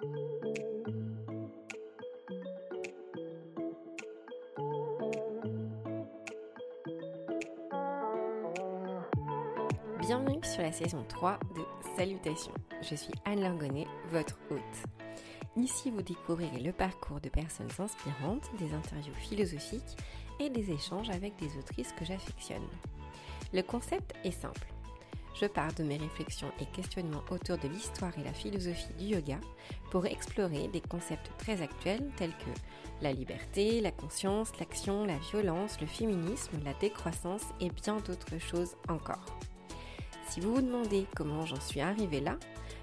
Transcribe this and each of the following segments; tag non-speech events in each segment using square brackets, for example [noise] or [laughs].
Bienvenue sur la saison 3 de Salutations. Je suis Anne Langonnet, votre hôte. Ici, vous découvrirez le parcours de personnes inspirantes, des interviews philosophiques et des échanges avec des autrices que j'affectionne. Le concept est simple. Je pars de mes réflexions et questionnements autour de l'histoire et la philosophie du yoga pour explorer des concepts très actuels tels que la liberté, la conscience, l'action, la violence, le féminisme, la décroissance et bien d'autres choses encore. Si vous vous demandez comment j'en suis arrivée là,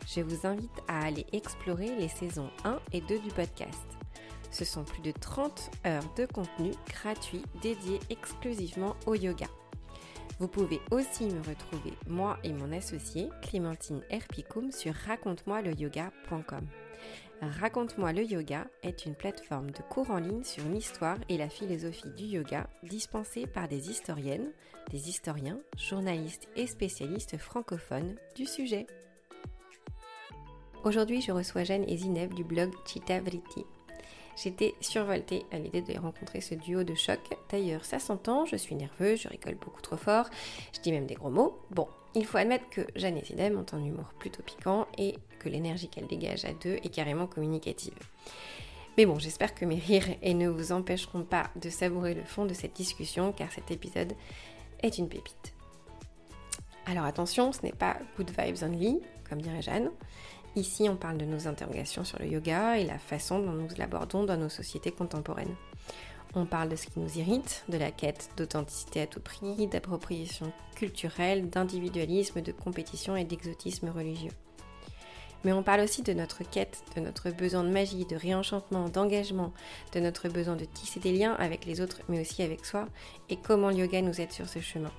je vous invite à aller explorer les saisons 1 et 2 du podcast. Ce sont plus de 30 heures de contenu gratuit dédié exclusivement au yoga. Vous pouvez aussi me retrouver, moi et mon associé, Clémentine Herpicum, sur raconte-moi-le-yoga.com. Raconte-moi le yoga est une plateforme de cours en ligne sur l'histoire et la philosophie du yoga dispensée par des historiennes, des historiens, journalistes et spécialistes francophones du sujet. Aujourd'hui, je reçois Jeanne et Zineb du blog Chita Vritti. J'étais survoltée à l'idée de rencontrer ce duo de choc. D'ailleurs, ça s'entend, je suis nerveuse, je rigole beaucoup trop fort, je dis même des gros mots. Bon, il faut admettre que Jeanne et Zineb ont un humour plutôt piquant et que l'énergie qu'elles dégagent à deux est carrément communicative. Mais bon, j'espère que mes rires et ne vous empêcheront pas de savourer le fond de cette discussion car cet épisode est une pépite. Alors attention, ce n'est pas good vibes only, comme dirait Jeanne. Ici, on parle de nos interrogations sur le yoga et la façon dont nous l'abordons dans nos sociétés contemporaines. On parle de ce qui nous irrite, de la quête d'authenticité à tout prix, d'appropriation culturelle, d'individualisme, de compétition et d'exotisme religieux. Mais on parle aussi de notre quête, de notre besoin de magie, de réenchantement, d'engagement, de notre besoin de tisser des liens avec les autres, mais aussi avec soi, et comment le yoga nous aide sur ce chemin.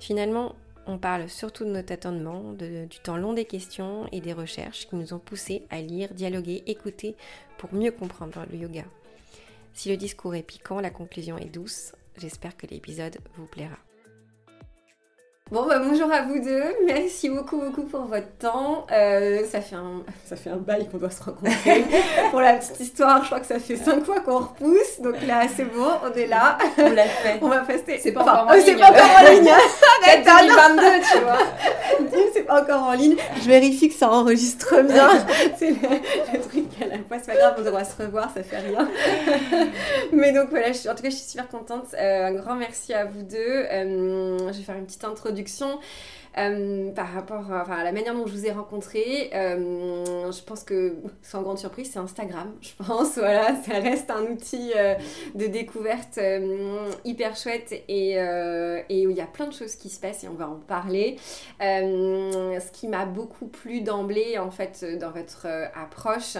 Finalement, on parle surtout de nos tâtonnements, du temps long des questions et des recherches qui nous ont poussés à lire, dialoguer, écouter pour mieux comprendre le yoga. Si le discours est piquant, la conclusion est douce. J'espère que l'épisode vous plaira. Bon, bah, bonjour à vous deux. Merci beaucoup, beaucoup pour votre temps. Euh, ça, fait un, ça fait un bail qu'on doit se rencontrer. [laughs] pour la petite histoire, je crois que ça fait cinq fois qu'on repousse. Donc là, c'est bon, on est là. On l'a fait. [laughs] On va passer. C'est pas encore en ligne. C'est pas encore en ligne. Peut-être 2022, tu vois. [laughs] c'est pas encore en ligne. Je vérifie que ça enregistre bien. c'est le, le, truc C'est pas grave, on devra se revoir, ça fait rien. [laughs] Mais donc voilà, je, en tout cas, je suis super contente. Euh, un grand merci à vous deux. Euh, je vais faire une petite introduction euh, par rapport à, enfin, à, la manière dont je vous ai rencontré. Euh, je pense que, sans grande surprise, c'est Instagram, je pense. [laughs] Voilà, ça reste un outil euh, de découverte hyper chouette et, et, où il y a plein de choses qui se passent et on va en parler. ce qui m'a beaucoup plu d'emblée, en fait, dans votre approche,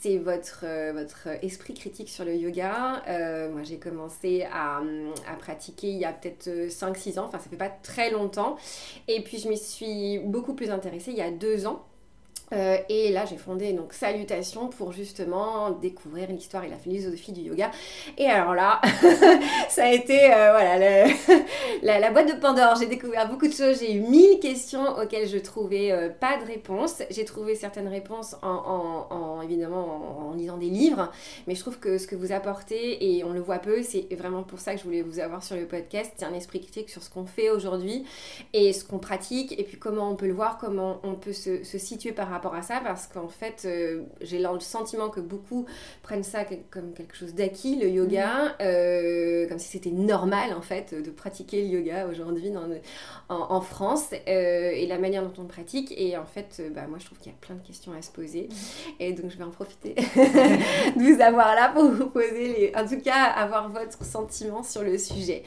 c'est votre, euh, votre esprit critique sur le yoga. Euh, moi, j'ai commencé à, pratiquer il y a peut-être 5-6 ans, enfin, ça fait pas très longtemps. Et puis, je m'y suis beaucoup plus intéressée il y a deux ans. Euh, et là, j'ai fondé donc Salutations pour justement découvrir l'histoire et la philosophie du yoga. Et alors là, [laughs] ça a été euh, voilà [laughs] la, boîte de Pandore. J'ai découvert beaucoup de choses. J'ai eu mille questions auxquelles je trouvais euh, pas de réponse. J'ai trouvé certaines réponses en, en, en évidemment en, lisant des livres, mais je trouve que ce que vous apportez et on le voit peu, c'est vraiment pour ça que je voulais vous avoir sur le podcast. C'est un esprit critique sur ce qu'on fait aujourd'hui et ce qu'on pratique et puis comment on peut le voir, comment on peut se situer par rapport à ça parce qu'en fait, euh, j'ai le sentiment que beaucoup prennent ça comme quelque chose d'acquis, le yoga, mhm. euh, comme si c'était normal en fait de pratiquer le yoga aujourd'hui en, en, France euh, et la manière dont on le pratique. Et en fait, bah, moi je trouve qu'il y a plein de questions à se poser mhm. et donc je vais en profiter [laughs] de vous avoir là pour vous poser, les... en tout cas, avoir votre sentiment sur le sujet.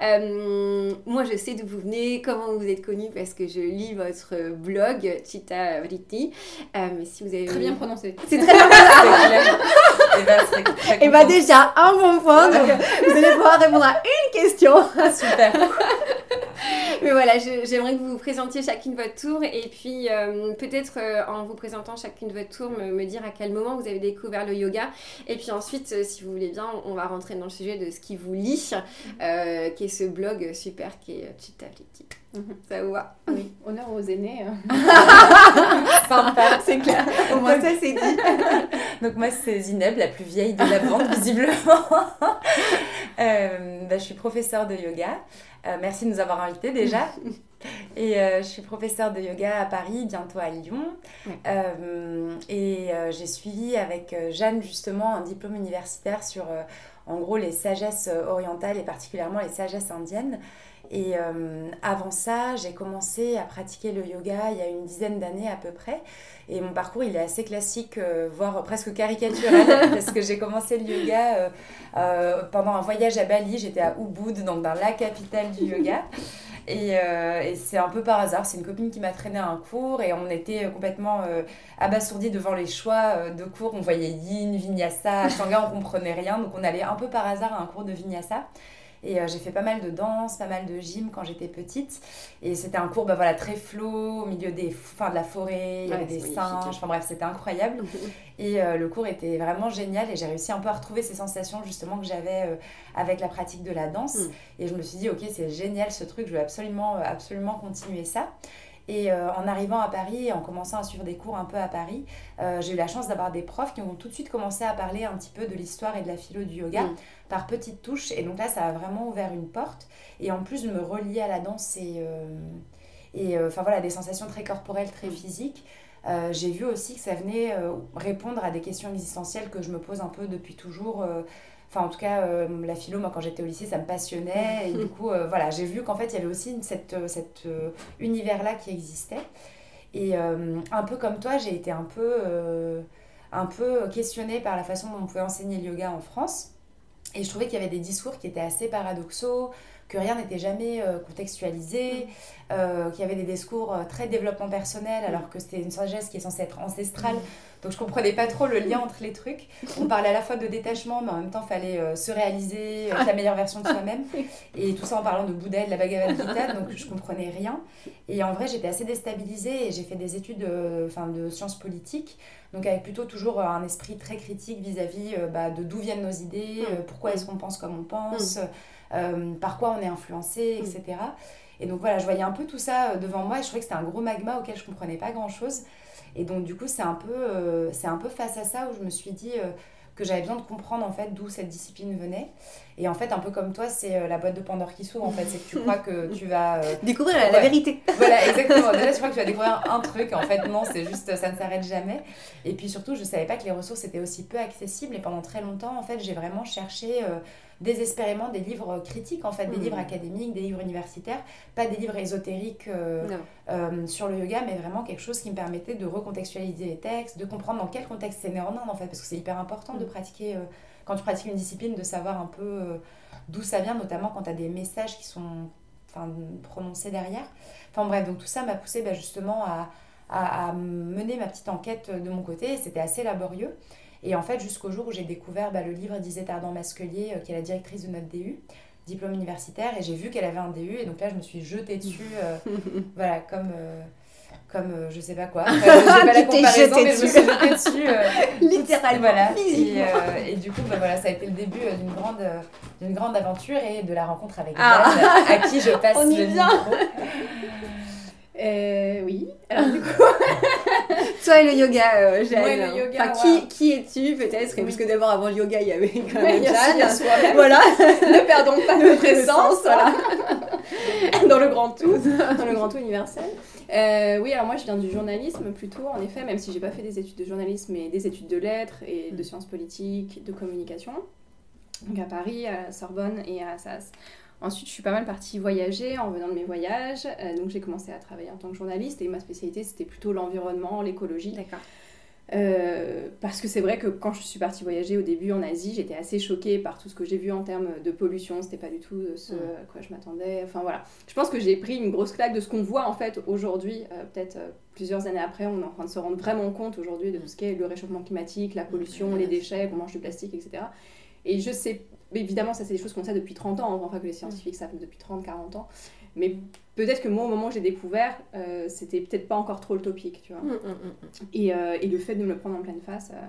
moi je sais d'où vous venez, comment vous êtes connu parce que je lis votre blog Chita Vritti mais si vous avez... Très bien prononcé. C'est très bien prononcé. [laughs] Et bah déjà, un bon point. Donc, vous allez pouvoir répondre à une question. [laughs] Super. Mais voilà, j'aimerais que vous vous présentiez chacune votre tour et puis euh, peut-être euh, en vous présentant chacune votre tour, me, dire à quel moment vous avez découvert le yoga. Et puis ensuite, euh, si vous voulez bien, on va rentrer dans le sujet de ce qui vous lit, qui est ce blog super qui est Chittavliti. Mhm. Ça vous va Oui, honneur aux aînés. [laughs] Sympa, c'est clair. Au moins ça c'est dit. [laughs] Donc moi c'est Zineb, la plus vieille de la bande visiblement. [laughs] Bah, je suis professeure de yoga. Euh, merci de nous avoir invités déjà. et euh, je suis professeure de yoga à Paris, bientôt à Lyon. Euh, et j'ai suivi avec Jeanne justement un diplôme universitaire sur en gros les sagesses orientales et particulièrement les sagesses indiennes. Et avant ça, j'ai commencé à pratiquer le yoga il y a une dizaine d'années à peu près. Et mon parcours, il est assez classique, voire presque caricatural, [laughs] parce que j'ai commencé le yoga euh, pendant un voyage à Bali, j'étais à Ubud, donc dans la capitale du yoga. Euh, et, c'est un peu par hasard, c'est une copine qui m'a traîné à un cours et on était complètement euh, abasourdis devant les choix de cours. On voyait yin, vinyasa, ashtanga, on comprenait rien. Donc on allait un peu par hasard à un cours de vinyasa. Et euh, j'ai fait pas mal de danse, pas mal de gym quand j'étais petite. Et c'était un cours bah, voilà, très flow, au milieu des, fin, de la forêt, il y avait des singes. Enfin bref, c'était incroyable. [laughs] et euh, le cours était vraiment génial et j'ai réussi un peu à retrouver ces sensations justement que j'avais euh, avec la pratique de la danse. Mm. Et je me suis dit, ok, c'est génial ce truc, je veux absolument, absolument continuer ça. Et en arrivant à Paris et en commençant à suivre des cours un peu à Paris, j'ai eu la chance d'avoir des profs qui ont tout de suite commencé à parler un petit peu de l'histoire et de la philo du yoga. Mm par petites touches. Et donc là, ça a vraiment ouvert une porte. Et en plus, me relier à la danse et, euh, et euh, enfin voilà, des sensations très corporelles, très physiques. Euh, j'ai vu aussi que ça venait répondre à des questions existentielles que je me pose un peu depuis toujours. Enfin, en tout cas, la philo, moi, quand j'étais au lycée, ça me passionnait. Et du coup, voilà, j'ai vu qu'en fait, il y avait aussi cet univers-là qui existait. Et un peu comme toi, j'ai été un peu, un peu questionnée par la façon dont on pouvait enseigner le yoga en France. Et je trouvais qu'il y avait des discours qui étaient assez paradoxaux, que rien n'était jamais euh, contextualisé, euh, qu'il y avait des discours euh, très développement personnel, alors que c'était une sagesse qui est censée être ancestrale. Donc je comprenais pas trop le lien entre les trucs. On parlait à la fois de détachement, mais en même temps, il fallait se réaliser, être la meilleure version de soi-même. [laughs] Et tout ça en parlant de Bouddha de la Bhagavad Gita, donc je comprenais rien. Et en vrai, j'étais assez déstabilisée et j'ai fait des études enfin, de sciences politiques. Donc avec plutôt toujours un esprit très critique vis-à-vis bah, de d'où viennent nos idées, mm. pourquoi est-ce qu'on pense comme on pense, mm. Par quoi on est influencé, etc. Mm. Et donc voilà, je voyais un peu tout ça devant moi et je trouvais que c'était un gros magma auquel je comprenais pas grand-chose. Et donc du coup, c'est un, peu, c'est un peu face à ça où je me suis dit que j'avais besoin de comprendre en fait d'où cette discipline venait. Et en fait, un peu comme toi, c'est euh, la boîte de Pandore qui s'ouvre en fait. C'est que tu crois que tu vas. Euh, [laughs] découvrir la, vérité. [laughs] Voilà, exactement. [laughs] Déjà, tu crois que tu vas découvrir un truc. En fait, non, c'est juste, ça ne s'arrête jamais. Et puis surtout, je savais pas que les ressources étaient aussi peu accessibles. Et pendant très longtemps, en fait, j'ai vraiment cherché. Euh, désespérément des livres critiques, en fait, des mmh. livres académiques, des livres universitaires, pas des livres ésotériques euh, euh, sur le yoga, mais vraiment quelque chose qui me permettait de recontextualiser les textes, de comprendre dans quel contexte c'est né en Inde, en fait, parce que c'est hyper important de mmh. pratiquer, euh, quand tu pratiques une discipline, de savoir un peu d'où ça vient, notamment quand tu as des messages qui sont prononcés derrière. Enfin bref, donc tout ça m'a poussé bah, justement à, à, mener ma petite enquête de mon côté, c'était assez laborieux. Et en fait, jusqu'au jour où j'ai découvert bah, le livre d'Isette Ardant Masquelier, euh, qui est la directrice de notre DU, diplôme universitaire, et j'ai vu qu'elle avait un DU, et donc là, je me suis jetée dessus, euh, [laughs] voilà, comme. Euh, comme je sais pas quoi. [laughs] j'ai pas la comparaison, mais je me suis jetée dessus. [laughs] Littéralement. Voilà. Et, et, du coup, bah, voilà, ça a été le début d'une grande, d'une grande aventure et de la rencontre avec ah. à qui je passe On le micro. Euh, oui. Alors du coup. [laughs] Toi et le yoga, euh, Jeanne. Ouais, le yoga. Enfin, qui, qui es-tu peut-être? Parce que d'abord, avant le yoga, il y avait quand même Jeanne. Voilà. [laughs] ne perdons pas [laughs] notre présence. Voilà. Dans le grand tout. Dans le grand tout universel. Euh, oui, alors moi, je viens du journalisme plutôt, en effet, même si j'ai pas fait des études de journalisme, mais des études de lettres et de sciences politiques, de communication. Donc à Paris, à Sorbonne et à Assas. Ensuite, je suis pas mal partie voyager en venant de mes voyages. Euh, donc, j'ai commencé à travailler en tant que journaliste et ma spécialité, c'était plutôt l'environnement, l'écologie. D'accord. Euh, parce que c'est vrai que quand je suis partie voyager au début en Asie, j'étais assez choquée par tout ce que j'ai vu en termes de pollution. C'était pas du tout ce à quoi je m'attendais. Enfin voilà. Je pense que j'ai pris une grosse claque de ce qu'on voit en fait aujourd'hui. Euh, peut-être plusieurs années après, on est en train de se rendre vraiment compte aujourd'hui de tout ce qu'est le réchauffement climatique, la pollution, les déchets, qu'on mange du plastique, etc. Et je sais évidemment, ça, c'est des choses qu'on sait depuis 30 ans. Enfin, que les scientifiques savent depuis 30, 40 ans. Mais peut-être que moi, au moment où j'ai découvert, euh, c'était peut-être pas encore trop le topic, tu vois. Mm, mm, mm. Et, euh, et le fait de me le prendre en pleine face, euh,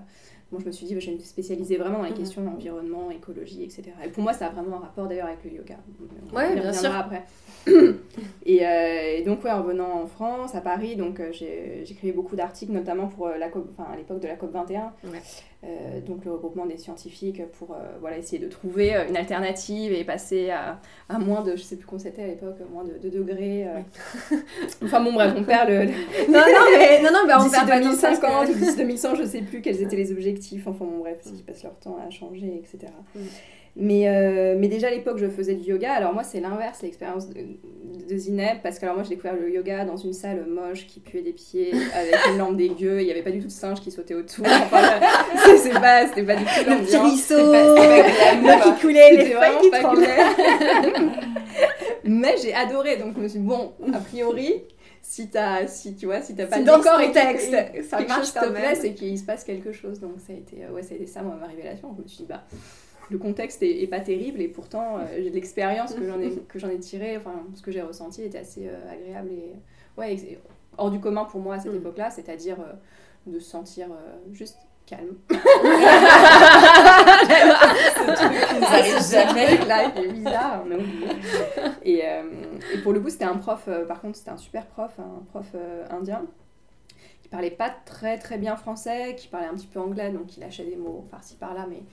moi je me suis dit, bah, je vais me spécialiser vraiment dans les Mhm. questions d'environnement, écologie, etc. Et pour moi, ça a vraiment un rapport d'ailleurs avec le yoga. On Ouais, bien sûr. après. [coughs] et, euh, et donc, ouais, en venant en France, à Paris, donc euh, j'écrivais beaucoup d'articles, notamment pour euh, la COP, enfin, à l'époque de la COP 21. Ouais. Euh, donc le regroupement des scientifiques pour euh, voilà, essayer de trouver une alternative et passer à, à moins de, je sais plus combien c'était à l'époque, moins de 2 degrés. euh. enfin bon bref, on perd le, le- Non, non, mais, non, non, mais on perd pas de temps, 2050 parce ou que- d'ici 2100, je sais plus quels étaient les Enfin bon bref, parce qu'ils passent leur temps à changer, etc. Mm. Mais, euh, mais déjà à l'époque, je faisais du yoga. Alors moi, c'est l'inverse, l'expérience de, de Zineb, parce que alors moi, j'ai découvert le yoga dans une salle moche qui puait des pieds, avec une lampe dégueu. Il n'y avait pas du tout de singes qui sautaient autour. [laughs] Enfin, c'est- pas, c'était pas du tout Le petit l'ambiance. pas glamour, l'eau qui coulait, les feuilles qui tremblaient. [laughs] Mais j'ai adoré, donc je me suis dit, bon, a priori, si t'as, si tu vois, si t'as pas décor ce et quelque- ça marche te plaît, c'est qu'il se passe quelque chose. Donc ça a été, euh, ouais, ça a été ça, moi, ma révélation. Je me suis dit, bah, le contexte est, est pas terrible et pourtant, euh, de l'expérience que j'en ai, [laughs] que j'en ai tiré, enfin, ce que j'ai ressenti était assez euh, agréable et, ouais, ex- hors du commun pour moi à cette Mm. époque-là, c'est-à-dire euh, de se sentir euh, juste calme. [laughs] Ça nous arrive jamais. là, il est bizarre, on a oublié. Et, euh, et pour le coup, c'était un prof, euh, par contre, c'était un super prof, un prof euh, indien, qui parlait pas très très bien français, qui parlait un petit peu anglais, donc il lâchait des mots par-ci par-là, mais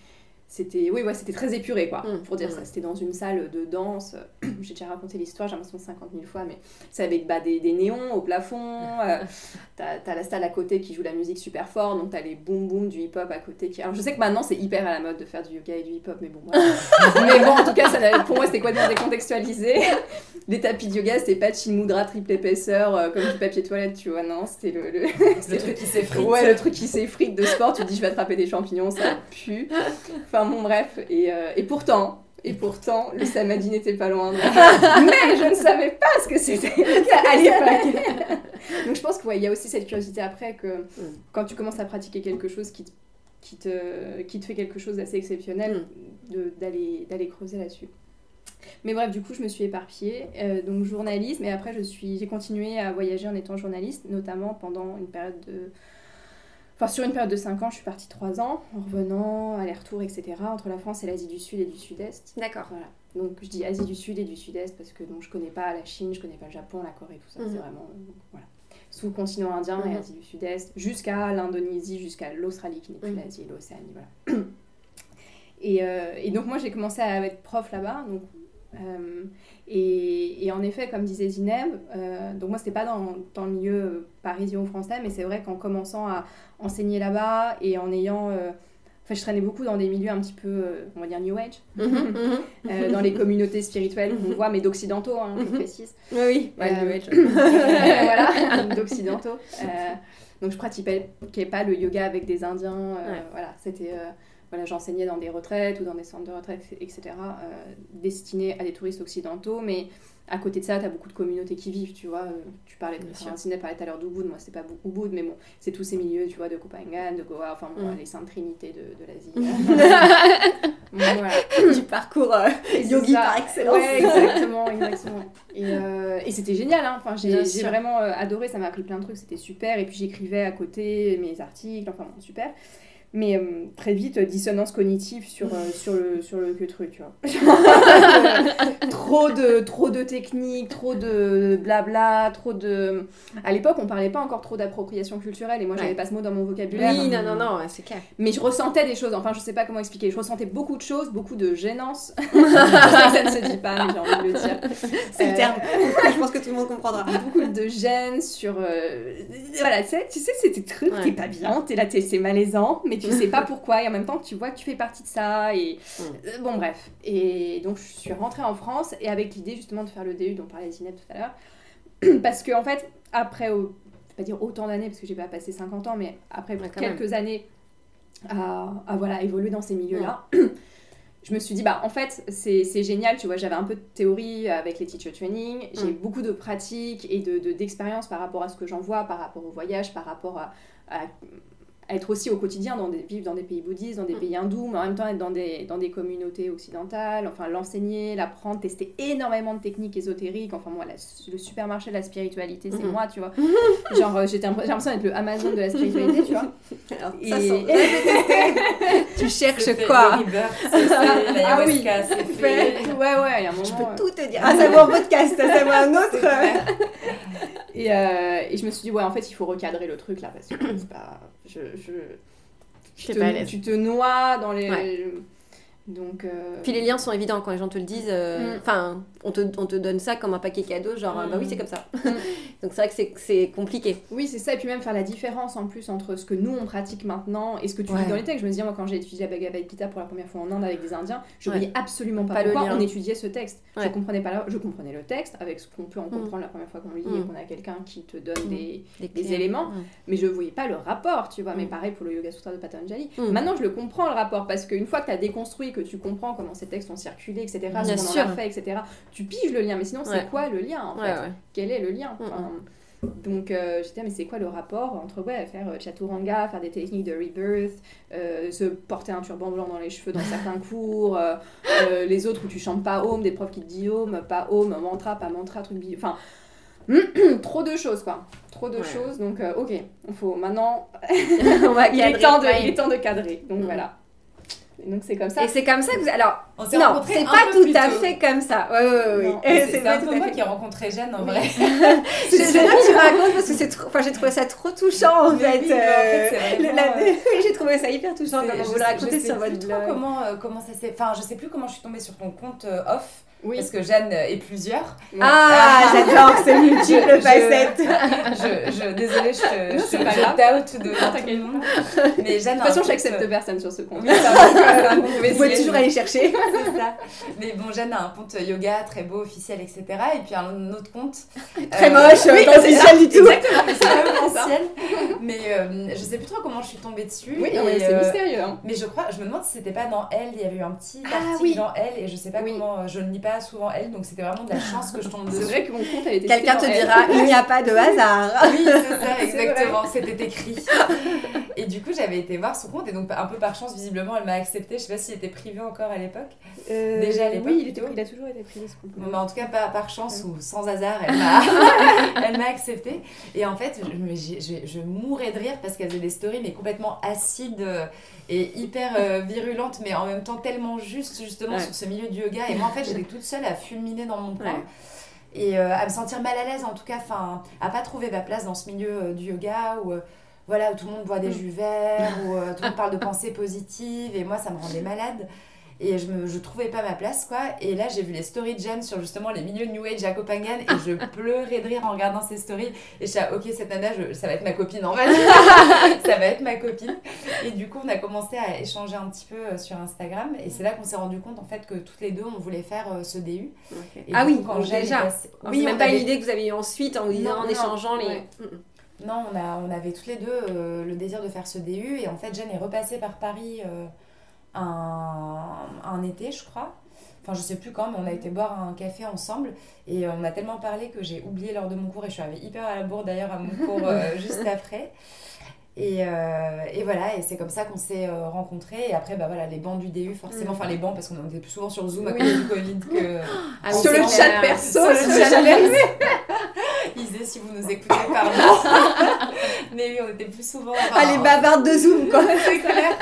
c'était oui, ouais, c'était très épuré, quoi, Mm, pour dire mm. ça. C'était dans une salle de danse, [clears throat] j'ai déjà raconté l'histoire, j'ai l'impression 50 000 fois, mais c'est avec bah, des, des néons au plafond, euh, [laughs] t'as la salle à côté qui joue la musique super fort, donc t'as les boum boum du hip-hop à côté. Qui... Alors je sais que maintenant c'est hyper à la mode de faire du yoga et du hip-hop, mais bon, voilà. [laughs] mais bon, en tout cas, ça pour moi c'était complètement décontextualisé. [laughs] Les tapis de yoga, c'était pas de Shin Mudra triple épaisseur euh, comme du papier toilette, tu vois, non, c'était le, le... Le truc qui s'effrite. Ouais, le truc qui s'effrite de sport, tu te dis je vais attraper des champignons, ça pue. Enfin bon, bref. Et, euh, et pourtant, et pourtant, le samadhi n'était pas loin. [laughs] Mais je ne savais pas ce que c'était [laughs] à l'époque. [laughs] Donc je pense qu'il y a aussi cette curiosité après que quand tu commences à pratiquer quelque chose qui te, qui te, qui te fait quelque chose d'assez exceptionnel, de- d'aller creuser là-dessus. Mais bref, du coup, je me suis éparpillée. euh, donc, journalisme. Et après, j'ai continué à voyager en étant journaliste, notamment pendant une période de. Enfin, sur une période de 5 ans, je suis partie 3 ans, en revenant, aller-retour, etc., entre la France et l'Asie du Sud et du Sud-Est. D'accord. Voilà. Donc, je dis Asie du Sud et du Sud-Est parce que donc, je connais pas la Chine, je connais pas le Japon, la Corée, tout ça. Mhm. C'est vraiment. donc, voilà. Sous le continent indien et Mhm. Asie du Sud-Est, jusqu'à l'Indonésie, jusqu'à l'Australie, qui n'est plus Mhm. l'Asie, l'Océanie, voilà. [clears throat] Et, euh, et donc moi j'ai commencé à être prof là-bas. Donc, euh, et, et en effet, comme disait Zineb, euh, donc moi c'était pas dans, dans le milieu euh, parisien ou français, mais c'est vrai qu'en commençant à enseigner là-bas et en ayant... euh, Enfin, je traînais beaucoup dans des milieux un petit peu, on va dire, New Age, [laughs] Mhm, mhm. dans les communautés spirituelles qu'on voit, mais d'occidentaux, hein, je Mhm. précise. [laughs] Oui, oui. Ouais, New Age. [laughs] voilà, d'occidentaux. Donc je pratiquais pas le yoga avec des Indiens. Ouais. Voilà, c'était voilà, j'enseignais dans des retraites ou dans des centres de retraite, etc. euh, destinés à des touristes occidentaux, mais à côté de ça, tu as beaucoup de communautés qui vivent, tu vois. euh, tu parlais de Sidney parlait tout à l'heure d'Ubud, moi c'était pas Ubud, mais bon, c'est tous ces milieux, tu vois, de Copenhague, de Goa, enfin bon, Mm. les saintes trinités de, de l'Asie. [laughs] [laughs] voilà. du parcours euh, c'est yogi par excellence. Ouais, exactement, exactement. Et, euh, et c'était génial, hein. enfin, j'ai vraiment adoré, ça m'a appris plein de trucs, c'était super. Et puis j'écrivais à côté mes articles, enfin bon, super. Mais euh, très vite, euh, dissonance cognitive sur, euh, [laughs] sur, le, sur le que truc, tu vois. [laughs] trop, de, trop de techniques, trop de blabla, trop de... À l'époque, on parlait pas encore trop d'appropriation culturelle et moi, j'avais Ouais. pas ce mot dans mon vocabulaire. Oui, non, non, non, c'est clair. Mais je ressentais des choses, enfin je sais pas comment expliquer, je ressentais beaucoup de choses, beaucoup de gênance. [laughs] je sais que ça ne se dit pas, mais j'ai envie de le dire. C'est Euh, le terme. Je pense que tout le monde comprendra. Beaucoup de gêne sur... Voilà, tu sais, des trucs, Ouais. t'es pas bien, t'es là, t'es- c'est malaisant, mais tu sais pas [laughs] pourquoi, et en même temps tu vois que tu fais partie de ça, et... Mm. euh, Bon bref, et donc je suis rentrée en France, et avec l'idée justement de faire le DU dont parlait Zineb tout à l'heure, [clears throat] parce que en fait, après, au- je vais pas dire autant d'années, parce que j'ai pas passé 50 ans, mais après Ouais, quelques années à, à, voilà, évoluer dans ces milieux-là, [clears throat] je me suis dit, bah en fait, c'est génial, tu vois, j'avais un peu de théorie avec les teacher training, j'ai Mm. beaucoup de pratiques et d'expérience de, d'expérience par rapport à ce que j'en vois, par rapport au voyage, par rapport à, à, être aussi au quotidien, dans des, vivre dans des pays bouddhistes, dans des Mm. pays hindous, mais en même temps être dans des, dans des communautés occidentales, enfin l'enseigner, l'apprendre, tester énormément de techniques ésotériques. Enfin, moi, la- le supermarché de la spiritualité, c'est moi, tu vois. [laughs] Genre, euh, j'ai l'impression d'être le Amazon de la spiritualité, tu vois. [laughs] Alors, Et- ça sent- [laughs] tu cherches fait, quoi le rebirth, c'est fait, Ah oui. c'est fait. Ouais, ouais, il y a un moment. Je peux tout te dire. Ah, ça va en podcast, ça va un autre. Et, euh, et je me suis dit, ouais, en fait, il faut recadrer le truc là, parce que c'est pas. Je. Je tu, te, pas à l'aise. tu te noies dans les. Ouais. Donc. euh, Puis les liens sont évidents quand les gens te le disent. euh, Mm. Enfin, on, te, on te donne ça comme un paquet cadeau, genre, Mm. bah oui, c'est comme ça. Mm. [laughs] Donc c'est vrai que c'est- compliqué. Oui, c'est ça, et puis même faire la différence en plus entre ce que nous on pratique maintenant et ce que tu Ouais. lis dans les textes. Je me disais, moi, quand j'ai étudié la Bhagavad Gita pour la première fois en Inde avec des Indiens, je Ouais. voyais absolument pas, Pas le pourquoi on étudiait ce texte. Je comprenais pas la- Je comprenais le texte avec ce qu'on peut en Mm. comprendre la première fois qu'on lit Mm. et qu'on a quelqu'un qui te donne Mm. des, Des, éléments. Mm. mais je voyais pas le rapport, tu vois. Mais Mm. pareil pour le Yoga Sutra de Patanjali. Mm. Maintenant, je le comprends le rapport parce qu'une fois que tu as déconstruit, que tu comprends comment ces textes ont circulé, etc., Bien ce qu'on en a fait, etc., tu piges le lien. Mais sinon, Ouais. c'est quoi le lien en fait. Quel est le lien Mm, Enfin, Donc euh, j'étais, ah, mais c'est quoi le rapport entre ouais, faire euh, chaturanga, faire des techniques de rebirth, euh, se porter un turban blanc dans les cheveux dans certains [laughs] cours, les autres où tu chantes pas Om, des profs qui te disent Om, pas Om, mantra, pas mantra, truc bi- Enfin, [clears throat] trop de choses quoi. Trop de Ouais. choses. Donc ok, il faut maintenant. [laughs] on va [laughs] il, est temps de, il est temps de cadrer. Donc Mm. voilà. Et donc c'est comme ça. Et c'est comme ça que vous. Alors, On s'est non, c'est pas peu tout à tôt. fait comme ça. Ouais, ouais, ouais, [laughs] C'est pas un tout peu moi fait. qui ai rencontré Jeanne en vrai. [laughs] Je sais pas que tu racontes parce que c'est trop. Enfin, j'ai trouvé ça trop touchant en Mais fait. oui, mais en fait, c'est vraiment, le- la- [laughs] Oui, j'ai trouvé ça hyper touchant quand vous le racontez sais sur votre blog. comment, euh, comment ça s'est. Enfin, je sais plus comment je suis tombée sur ton compte euh, off. Oui. Parce que Jeanne est plusieurs. Ah, j'adore ces multiples Je- facettes. je, je, désolée, je te, Non, je, c'est te- pas je grave. t'out de tout le monde. Mais Jeanne De toute façon, un compte, j'accepte euh, personne sur ce compte. Oui, ça [laughs] c'est Vous pouvez toujours aller chercher. [laughs] C'est ça. [laughs] Mais bon, Jeanne a un compte yoga très beau, officiel, etc. Et puis un autre compte. Très euh, moche, oui, pas c'est officiel du tout. Exactement, mais c'est pas officiel. Mais euh, je sais plus trop comment je suis tombée dessus. Oui, c'est euh, mystérieux. hein. Mais je crois, je me demande si c'était pas dans Elle, il y avait eu un petit Ah, article oui. dans Elle, et je sais pas comment, je ne lis pas souvent Elle, donc c'était vraiment de la chance que je tombe dessus. C'est vrai que mon compte a été Quelqu'un te dira, Elle. il n'y a pas de hasard. [laughs] Oui, c'est ça, C'est exactement, c'était écrit. Et du coup, j'avais été voir son compte, et donc un peu par chance, visiblement, elle m'a accepté. Je sais pas s'il était privé encore à l'époque. Euh, Déjà à l'époque, Oui, il, était, il a toujours été privé ce compte. Bon, bah, en tout cas, pas par chance ou sans hasard, elle m'a, [laughs] elle m'a accepté. Et en fait, je, mais je, je mourais de rire parce qu'elle faisait des stories, mais complètement acides euh, et hyper euh, virulentes, mais en même temps tellement justes, justement, Ouais. sur ce milieu du yoga. Et moi, en fait, j'étais toute seule à fulminer dans mon coin. Ouais. Et euh, à me sentir mal à l'aise, en tout cas, enfin, à pas trouver ma place dans ce milieu euh, du yoga où. voilà, où tout le monde boit des Mm. jus verts, où tout le monde parle de pensées positives, et moi ça me rendait malade. Et je me je trouvais pas ma place, quoi. Et là, j'ai vu les stories de Jeanne sur justement les milieux New Age à Copenhague, et je [laughs] pleurais de rire en regardant ces stories. Et je suis là, ok, cette nana, je- ça va être ma copine en fait. [laughs] ça va être ma copine. Et du coup, on a commencé à échanger un petit peu euh, sur Instagram, et c'est là qu'on s'est rendu compte en fait que toutes les deux, on voulait faire euh, ce DU. Et Ah oui, quand déjà. passée- Oui, même pas avait- l'idée que vous avez eu ensuite en, disant, Non, en non, échangeant les. ouais. Mm, mm. Non, on, a, on avait toutes les deux euh, le désir de faire ce DU et en fait Jeanne est repassée par Paris euh, un, un été, je crois. Enfin, je sais plus quand, mais on a été boire un café ensemble et euh, on a tellement parlé que j'ai oublié lors de mon cours et je suis arrivée hyper à la bourre d'ailleurs à mon cours euh, [laughs] juste après. Et, euh, et voilà, et c'est comme ça qu'on s'est rencontrés. Et après, bah voilà, les bancs du DU, forcément, Mm. enfin les bancs, parce qu'on était plus souvent sur Zoom à cause du Covid que. [laughs] Ah, Sur le chat perso, Sur le chat perso. [laughs] Isée, si vous nous écoutez, pardon. Mais oui, on était plus souvent. enfin, Ah, les bavardes de Zoom, quoi. c'est clair.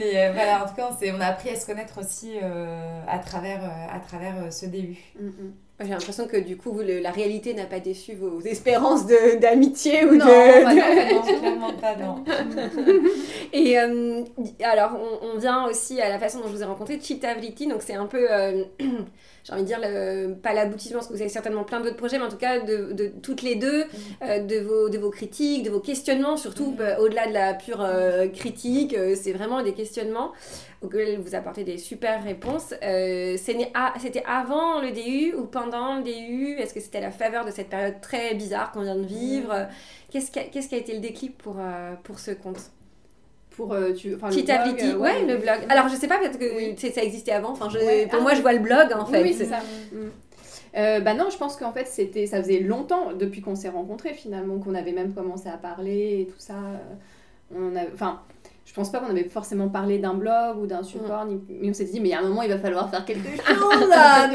Mais euh, voilà, en tout cas, on, a appris à se connaître aussi euh, à travers, euh, à travers ce début. Mm, mm. J'ai l'impression que du coup, le- la réalité n'a pas déçu vos espérances de- d'amitié ou non, de. bah de- non, non, clairement pas, non. [laughs] Et alors, on, on vient aussi à la façon dont je vous ai rencontré, Chittavritti, donc c'est un peu, j'ai envie de dire, le, pas l'aboutissement, parce que vous avez certainement plein d'autres projets, mais en tout cas, de, de toutes les deux, euh, de, vos, de vos critiques, de vos questionnements, surtout Mhm. euh, au-delà de la pure euh, critique, euh, c'est vraiment des questionnements auxquels vous apportez des super réponses. C'était avant le DU ou pendant le DU Est-ce que c'était à la faveur de cette période très bizarre qu'on vient de vivre? Qu'est-ce qui, a- qu'est-ce qui a été le déclic pour, pour ce compte? Pour, euh, tu, le blog, euh, ouais, le blog. Alors je sais pas peut-être que Oui. ça existait avant. Enfin, je, pour ah moi, je vois le blog en fait. oui, c'est ça. Mm. Euh, bah non, je pense qu'en fait, c'était, ça faisait longtemps depuis qu'on s'est rencontrés finalement, qu'on avait même commencé à parler et tout ça. on a, enfin, je pense pas qu'on avait forcément parlé d'un blog ou d'un support, mais on s'est dit, mais il y a un moment, il va falloir faire quelque chose de [laughs] tout On ça.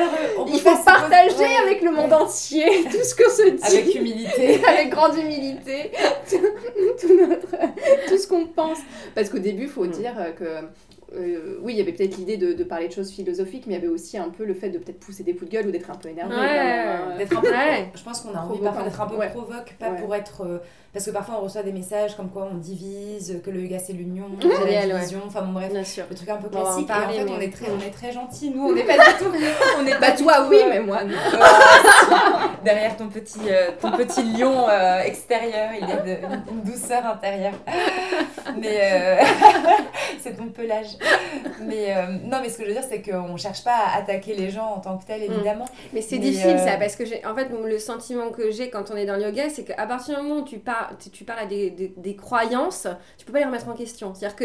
le- Il faut partager ouais. avec le monde entier [laughs] tout ce qu'on se dit. Avec humilité. [laughs] avec grande humilité tout, tout notre, tout ce qu'on pense. Parce qu'au début, il faut Mm. dire euh, que. Euh, oui, il y avait peut-être l'idée de, de parler de choses philosophiques, mais il y avait aussi un peu le fait de peut-être pousser des coups de gueule ou d'être un peu énervé. Ouais. hein. D'être un peu Ouais. Je pense qu'on a envie parfois d'être un peu Ouais. provoque, pas Ouais. pour être. euh, parce que parfois on reçoit des messages comme quoi on divise, que le yoga c'est l'union, Génial, la ouais. division, enfin bon bref. Bien sûr. Le truc un peu classique. parler, et en fait, mais- on est très, on est très gentils. Nous, on n'est pas du tout. On est Bah, pas du toi, tout, oui, euh, mais moi, [laughs] non. derrière ton petit, euh, ton petit lion euh, extérieur, il y a de- une, une douceur intérieure. Mais euh, [laughs] c'est ton pelage. [laughs] Mais euh, non, mais ce que je veux dire, c'est qu'on cherche pas à attaquer les gens en tant que tel, évidemment. Mais c'est difficile euh, ça, parce que en fait, le sentiment que j'ai quand on est dans le yoga, c'est qu'à partir du moment où tu, par, tu, parles à des, des, des croyances, tu peux pas les remettre en question. C'est-à-dire que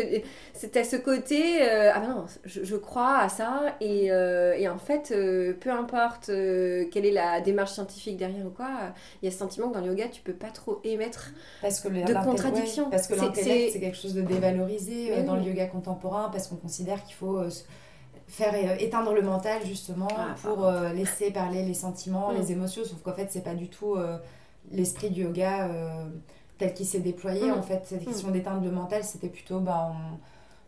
c'est à ce côté, euh, ah ben non, je, je crois à ça, et, euh, et en fait, euh, peu importe euh, quelle est la démarche scientifique derrière ou quoi, il y a ce sentiment que dans le yoga, tu peux pas trop émettre. Parce que de l'intellect- contradiction. ouais, parce que l'intellect, c'est- quelque chose de dévalorisé euh, dans le yoga contemporain, parce qu'on considère qu'il faut euh, faire euh, éteindre le mental, justement, Ah, pour euh, laisser parler les sentiments, Mm. les émotions, sauf qu'en fait, c'est pas du tout euh, l'esprit du yoga euh, tel qu'il s'est déployé. Mm. En fait, cette question d'éteindre le mental, c'était plutôt, bah,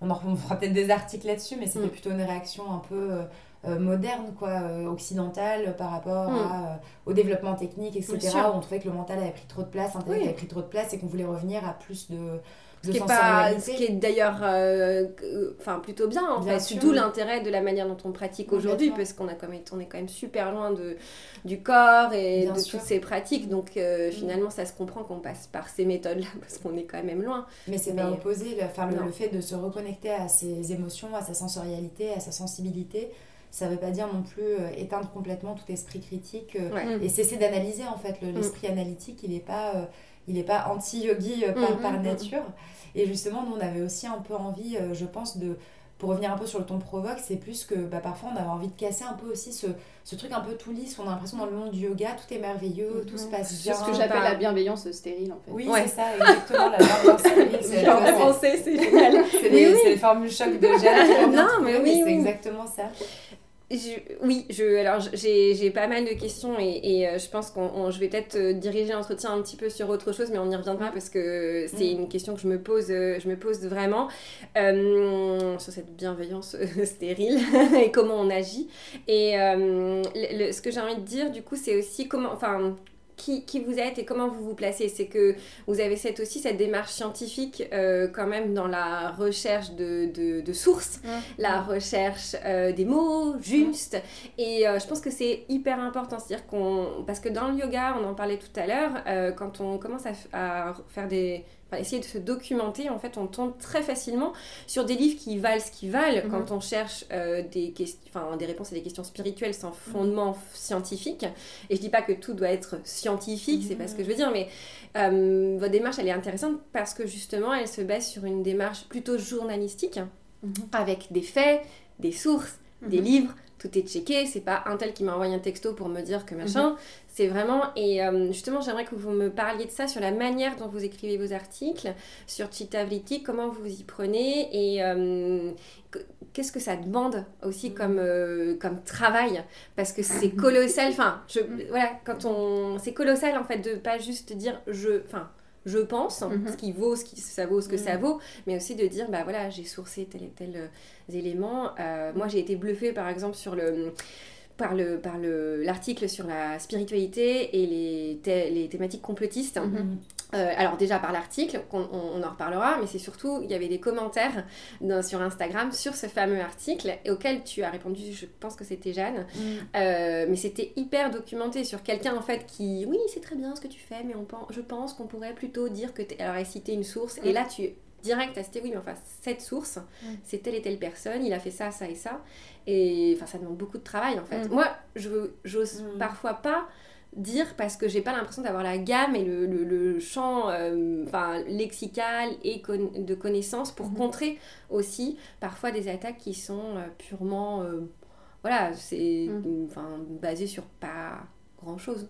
on, on en [laughs] on fera peut-être des articles là-dessus, mais c'était Mm. plutôt une réaction un peu... moderne, quoi, occidentale par rapport Mm. à, au développement technique, etc. Où on trouvait que le mental avait pris trop de place, l'intellect Oui. avait pris trop de place et qu'on voulait revenir à plus de, Ce qui est, pas, ce qui est d'ailleurs euh, enfin, plutôt bien en Bien fait. D'où l'intérêt de la manière dont on pratique aujourd'hui, parce qu'on a quand même, on est quand même super loin de, du corps et Bien de sûr. toutes ces pratiques. Donc euh, Mm. finalement, ça se comprend qu'on passe par ces méthodes-là, [laughs] parce qu'on est quand même loin. Mais c'est pas opposé, le, enfin, le, fait de se reconnecter à ses émotions, à sa sensorialité, à sa sensibilité, ça veut pas dire non plus euh, éteindre complètement tout esprit critique euh, Ouais. Mm. et cesser d'analyser en fait. Le- L'esprit analytique, il n'est pas, il est pas anti-yogi euh, par, Mm, par mm, mm. nature. Et justement, nous, on avait aussi un peu envie, euh, je pense, de. Pour revenir un peu sur le ton provoque, c'est plus que bah, parfois on avait envie de casser un peu aussi ce, ce truc un peu tout lisse. On a l'impression dans le monde du yoga, tout est merveilleux, tout se passe C'est bien. ce que j'appelle Bah. la bienveillance stérile, en fait. Oui, Ouais. c'est ça, exactement. La bienveillance [laughs] stérile, c'est- Genre, c'est- en français, c'est génial. c'est Oui, les, oui. c'est les formules choc de [laughs] bien Non, mais oui, c'est oui. exactement ça. Je- oui, je, alors j'ai pas mal de questions et, et, euh, je pense qu'on on- je vais peut-être euh, diriger l'entretien un petit peu sur autre chose, mais on y reviendra parce que c'est Mm. une question que je me pose, euh, je me pose vraiment euh, sur cette bienveillance [laughs] stérile [laughs] et comment on agit. Et euh, le- le- ce que j'ai envie de dire, du coup, c'est aussi comment, enfin, qui, qui vous êtes et comment vous vous placez. C'est que vous avez cette, aussi cette démarche scientifique euh, quand même dans la recherche de, de, de sources, la recherche euh, des mots justes. Et euh, je pense que c'est hyper important. C'est-à-dire qu'on. Parce que dans le yoga, on en parlait tout à l'heure, quand on commence à faire des. Enfin, essayer de se documenter, en fait, on tombe très facilement sur des livres qui valent ce qu'ils valent Mhm. quand on cherche euh, des, enfin, des réponses à des questions spirituelles sans fondement scientifique. Et je dis pas que tout doit être scientifique, c'est pas ce que je veux dire, mais euh, votre démarche, elle est intéressante parce que justement, elle se base sur une démarche plutôt journalistique, Mhm. avec des faits, des sources, des Mhm. livres, tout est checké, c'est pas un tel qui m'a envoyé un texto pour me dire que machin, c'est vraiment, et euh, justement j'aimerais que vous me parliez de ça, sur la manière dont vous écrivez vos articles, sur Chittavritti, comment vous y prenez, et euh, que- qu'est-ce que ça demande aussi comme, euh, comme travail, parce que c'est colossal, enfin, je, voilà, quand on, c'est colossal en fait de pas juste dire je, enfin, je pense, Mhm. ce qui vaut, ce qui ça vaut, ce que ça Mhm. vaut, mais aussi de dire bah voilà j'ai sourcé tel et tel euh, élément. Euh, moi j'ai été bluffée par exemple sur le par le par le l'article sur la spiritualité et les, thé- les thématiques complotistes. Mhm. Euh, alors déjà par l'article, on, on en reparlera, mais c'est surtout, il y avait des commentaires dans- sur Instagram sur ce fameux article et auquel tu as répondu, je pense que c'était Jeanne, euh, mais c'était hyper documenté sur quelqu'un en fait qui, oui c'est très bien ce que tu fais, mais on je pense qu'on pourrait plutôt dire que... Alors elle citait une source et Mm. là tu direct à citer, oui mais enfin cette source, Mm. c'est telle et telle personne, il a fait ça, ça et ça, et enfin ça demande beaucoup de travail en fait. Mm. Moi je j'ose Mm. parfois pas dire parce que j'ai pas l'impression d'avoir la gamme et le, le- le champ euh, enfin, lexical et con- de connaissances pour contrer aussi parfois des attaques qui sont euh, purement euh, voilà c'est enfin basé sur pas grand chose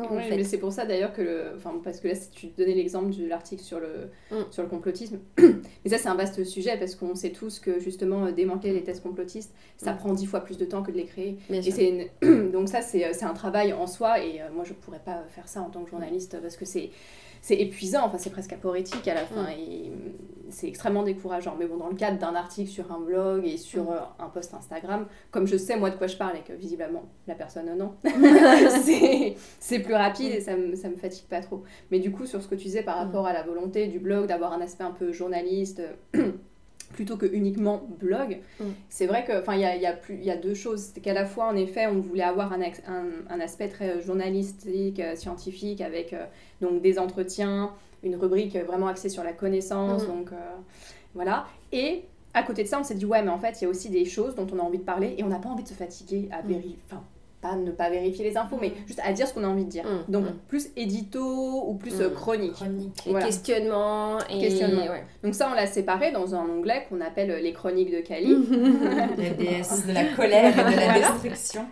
Oui, mais c'est pour ça d'ailleurs que le... enfin parce que là tu donnais l'exemple de l'article sur le Mm. sur le complotisme [clears throat] mais ça c'est un vaste sujet parce qu'on sait tous que justement euh, démanteler les thèses complotistes ça Mm. prend dix fois plus de temps que de les créer Bien et c'est une- [clears throat] donc ça c'est c'est un travail en soi et euh, moi je pourrais pas faire ça en tant que journaliste parce que c'est c'est épuisant enfin c'est presque aporétique à la fin Mm. et mm, c'est extrêmement décourageant mais bon dans le cadre d'un article sur un blog et sur Mm. euh, un post Instagram comme je sais moi de quoi je parle et que visiblement la personne non [laughs] [laughs] c'est plus rapide et ça me, ça me fatigue pas trop. Mais du coup, sur ce que tu disais par rapport à la volonté du blog d'avoir un aspect un peu journaliste [clears throat] plutôt que uniquement blog, Mm. c'est vrai que enfin il y a, y a y deux choses, c'est qu'à la fois en effet on voulait avoir un, un, un aspect très journalistique, euh, scientifique avec euh, donc des entretiens, une rubrique euh, vraiment axée sur la connaissance, Mm. donc euh, voilà. Et à côté de ça, on s'est dit ouais mais en fait il y a aussi des choses dont on a envie de parler et on n'a pas envie de se fatiguer à Mm. vérifier, enfin pas ne pas vérifier les infos, mais juste à dire ce qu'on a envie de dire. Mm. Donc Mm. plus édito ou plus Mm. euh, chronique. Chronique. Et questionnement et Questionnement. ouais. Donc ça, on l'a séparé dans un onglet qu'on appelle euh, les chroniques de Cali. [laughs] La déesse de la colère et de la Voilà. destruction.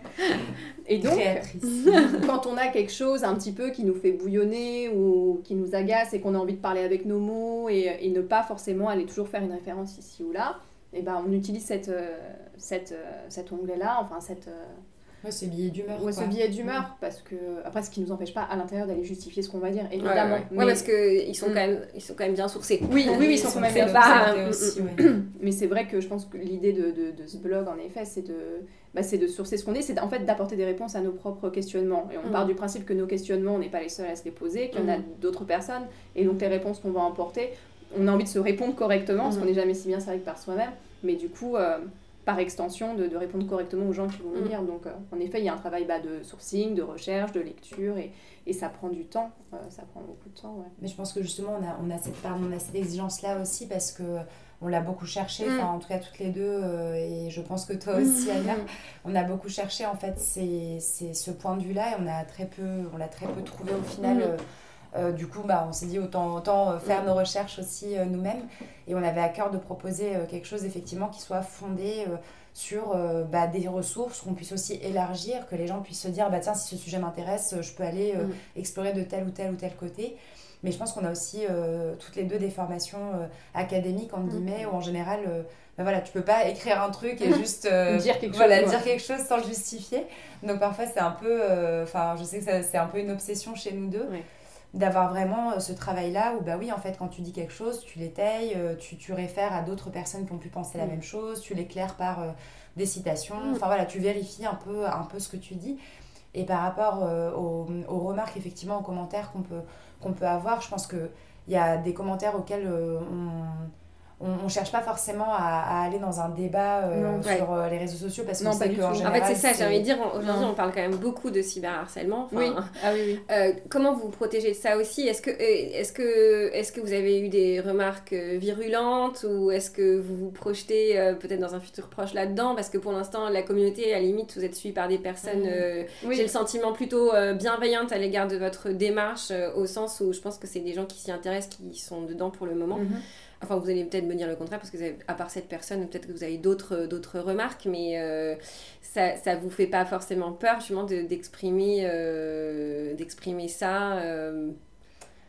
Et donc, [laughs] quand on a quelque chose un petit peu qui nous fait bouillonner ou qui nous agace et qu'on a envie de parler avec nos mots et, et ne pas forcément aller toujours faire une référence ici ou là, et ben on utilise cette, euh, cette, euh, cet onglet-là, enfin cette, euh, Ouais, c'est billet d'humeur. ouais, ce quoi. billet d'humeur, parce que après ce qui nous empêche pas à l'intérieur d'aller justifier ce qu'on va dire, évidemment. ouais. Mais, Ouais, parce qu'ils sont, Mm. quand même, ils sont quand même bien sourcés. oui, oui, oui, ils sont quand même bien documentés Mm, aussi, mm, ouais. Mais c'est vrai que je pense que l'idée de, de, de ce blog, en effet, c'est de, bah, c'est de sourcer ce qu'on est, c'est en fait d'apporter des réponses à nos propres questionnements. Et on Mm. part du principe que nos questionnements, on n'est pas les seuls à se les poser, qu'il y en a Mm. d'autres personnes, et donc les réponses qu'on va emporter, on a envie de se répondre correctement, parce Mm. qu'on n'est jamais si bien servi que par soi-même, mais du coup, euh, par extension, de, de répondre correctement aux gens qui vont nous Mm. lire. Donc, euh, en effet, il y a un travail bah, de sourcing, de recherche, de lecture, et, et ça prend du temps. Euh, ça prend beaucoup de temps, ouais. Mais je pense que justement, on a, on a cette, pardon, on a cette exigence-là aussi parce que on l'a beaucoup cherché, Mm. enfin en tout cas toutes les deux, euh, et je pense que toi aussi, Anna, on a beaucoup cherché en fait c'est c'est ce point de vue-là et on a très peu, on l'a très peu trouvé au final. Mhm. Euh, du coup, bah, on s'est dit autant, autant euh, faire nos recherches aussi euh, nous-mêmes. Et on avait à cœur de proposer euh, quelque chose effectivement qui soit fondé sur bah, des ressources, qu'on puisse aussi élargir, que les gens puissent se dire, bah, tiens, si ce sujet m'intéresse, je peux aller Mhm. explorer de tel ou tel ou tel côté. Mais je pense qu'on a aussi toutes les deux des formations académiques, entre Mhm. guillemets, où en général, bah voilà, tu peux pas écrire un truc et [laughs] juste Dire quelque voilà, chose, dire quelque chose sans le justifier. Donc parfois, c'est un peu, enfin, je sais que c'est un peu une obsession chez nous deux. Ouais. D'avoir vraiment euh, ce travail-là où, bah oui, en fait, quand tu dis quelque chose, tu l'étayes, euh, tu, tu réfères à d'autres personnes qui ont pu penser la Mhm. même chose, tu l'éclaires par euh, des citations, Mhm. enfin voilà, tu vérifies un peu, un peu ce que tu dis. Et par rapport euh, aux, aux remarques, effectivement, aux commentaires qu'on peut, qu'on peut avoir, je pense qu'il y a des commentaires auxquels euh, on on, on cherche pas forcément à, à aller dans un débat euh, Non, sur euh, les réseaux sociaux parce qu'on sait qu'en tout. En fait, général, c'est ça, j'ai envie de dire, aujourd'hui, on parle quand même beaucoup de cyberharcèlement. Enfin, Oui, ah oui, oui. Euh, comment vous protégez de ça aussi? Est-ce que, est que, est que vous avez eu des remarques virulentes ou est-ce que vous vous projetez euh, peut-être dans un futur proche là-dedans? Parce que pour l'instant, la communauté, à la limite, vous êtes suivi par des personnes, Oui. j'ai le sentiment plutôt bienveillantes à l'égard de votre démarche, au sens où je pense que c'est des gens qui s'y intéressent, qui sont dedans pour le moment. Mhm. Enfin, vous allez peut-être me dire le contraire, parce que vous avez- à part cette personne, peut-être que vous avez d'autres d'autres remarques, mais euh, ça, ça vous fait pas forcément peur, justement, de- d'exprimer euh, d'exprimer ça euh,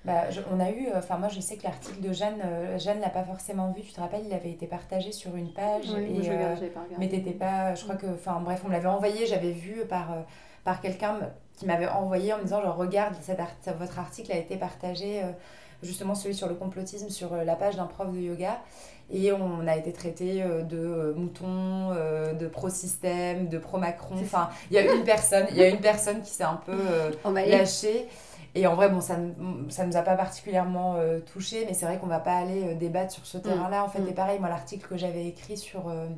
Bah, je- on a eu, enfin moi je sais que l'article de Jeanne, euh, Jeanne l'a pas forcément vu, tu te rappelles, il avait été partagé sur une page Oui, et je euh, regarde, pas regardé. mais t'étais pas, je crois que, enfin bref, on me l'avait envoyé, j'avais vu par, euh, par quelqu'un qui m'avait envoyé en me disant genre regarde, cet art- votre article a été partagé, euh, justement celui sur le complotisme sur euh, la page d'un prof de yoga et on a été traité euh, de euh, moutons, euh, de pro-système, de pro-Macron, enfin il y a une personne, il y a une personne qui s'est un peu euh, emballé. lâché. Et en vrai, bon, ça ne nous a pas particulièrement euh, touché, mais c'est vrai qu'on va pas aller euh, débattre sur ce terrain-là. En fait, Mm. et pareil, moi, l'article que j'avais écrit sur, euh,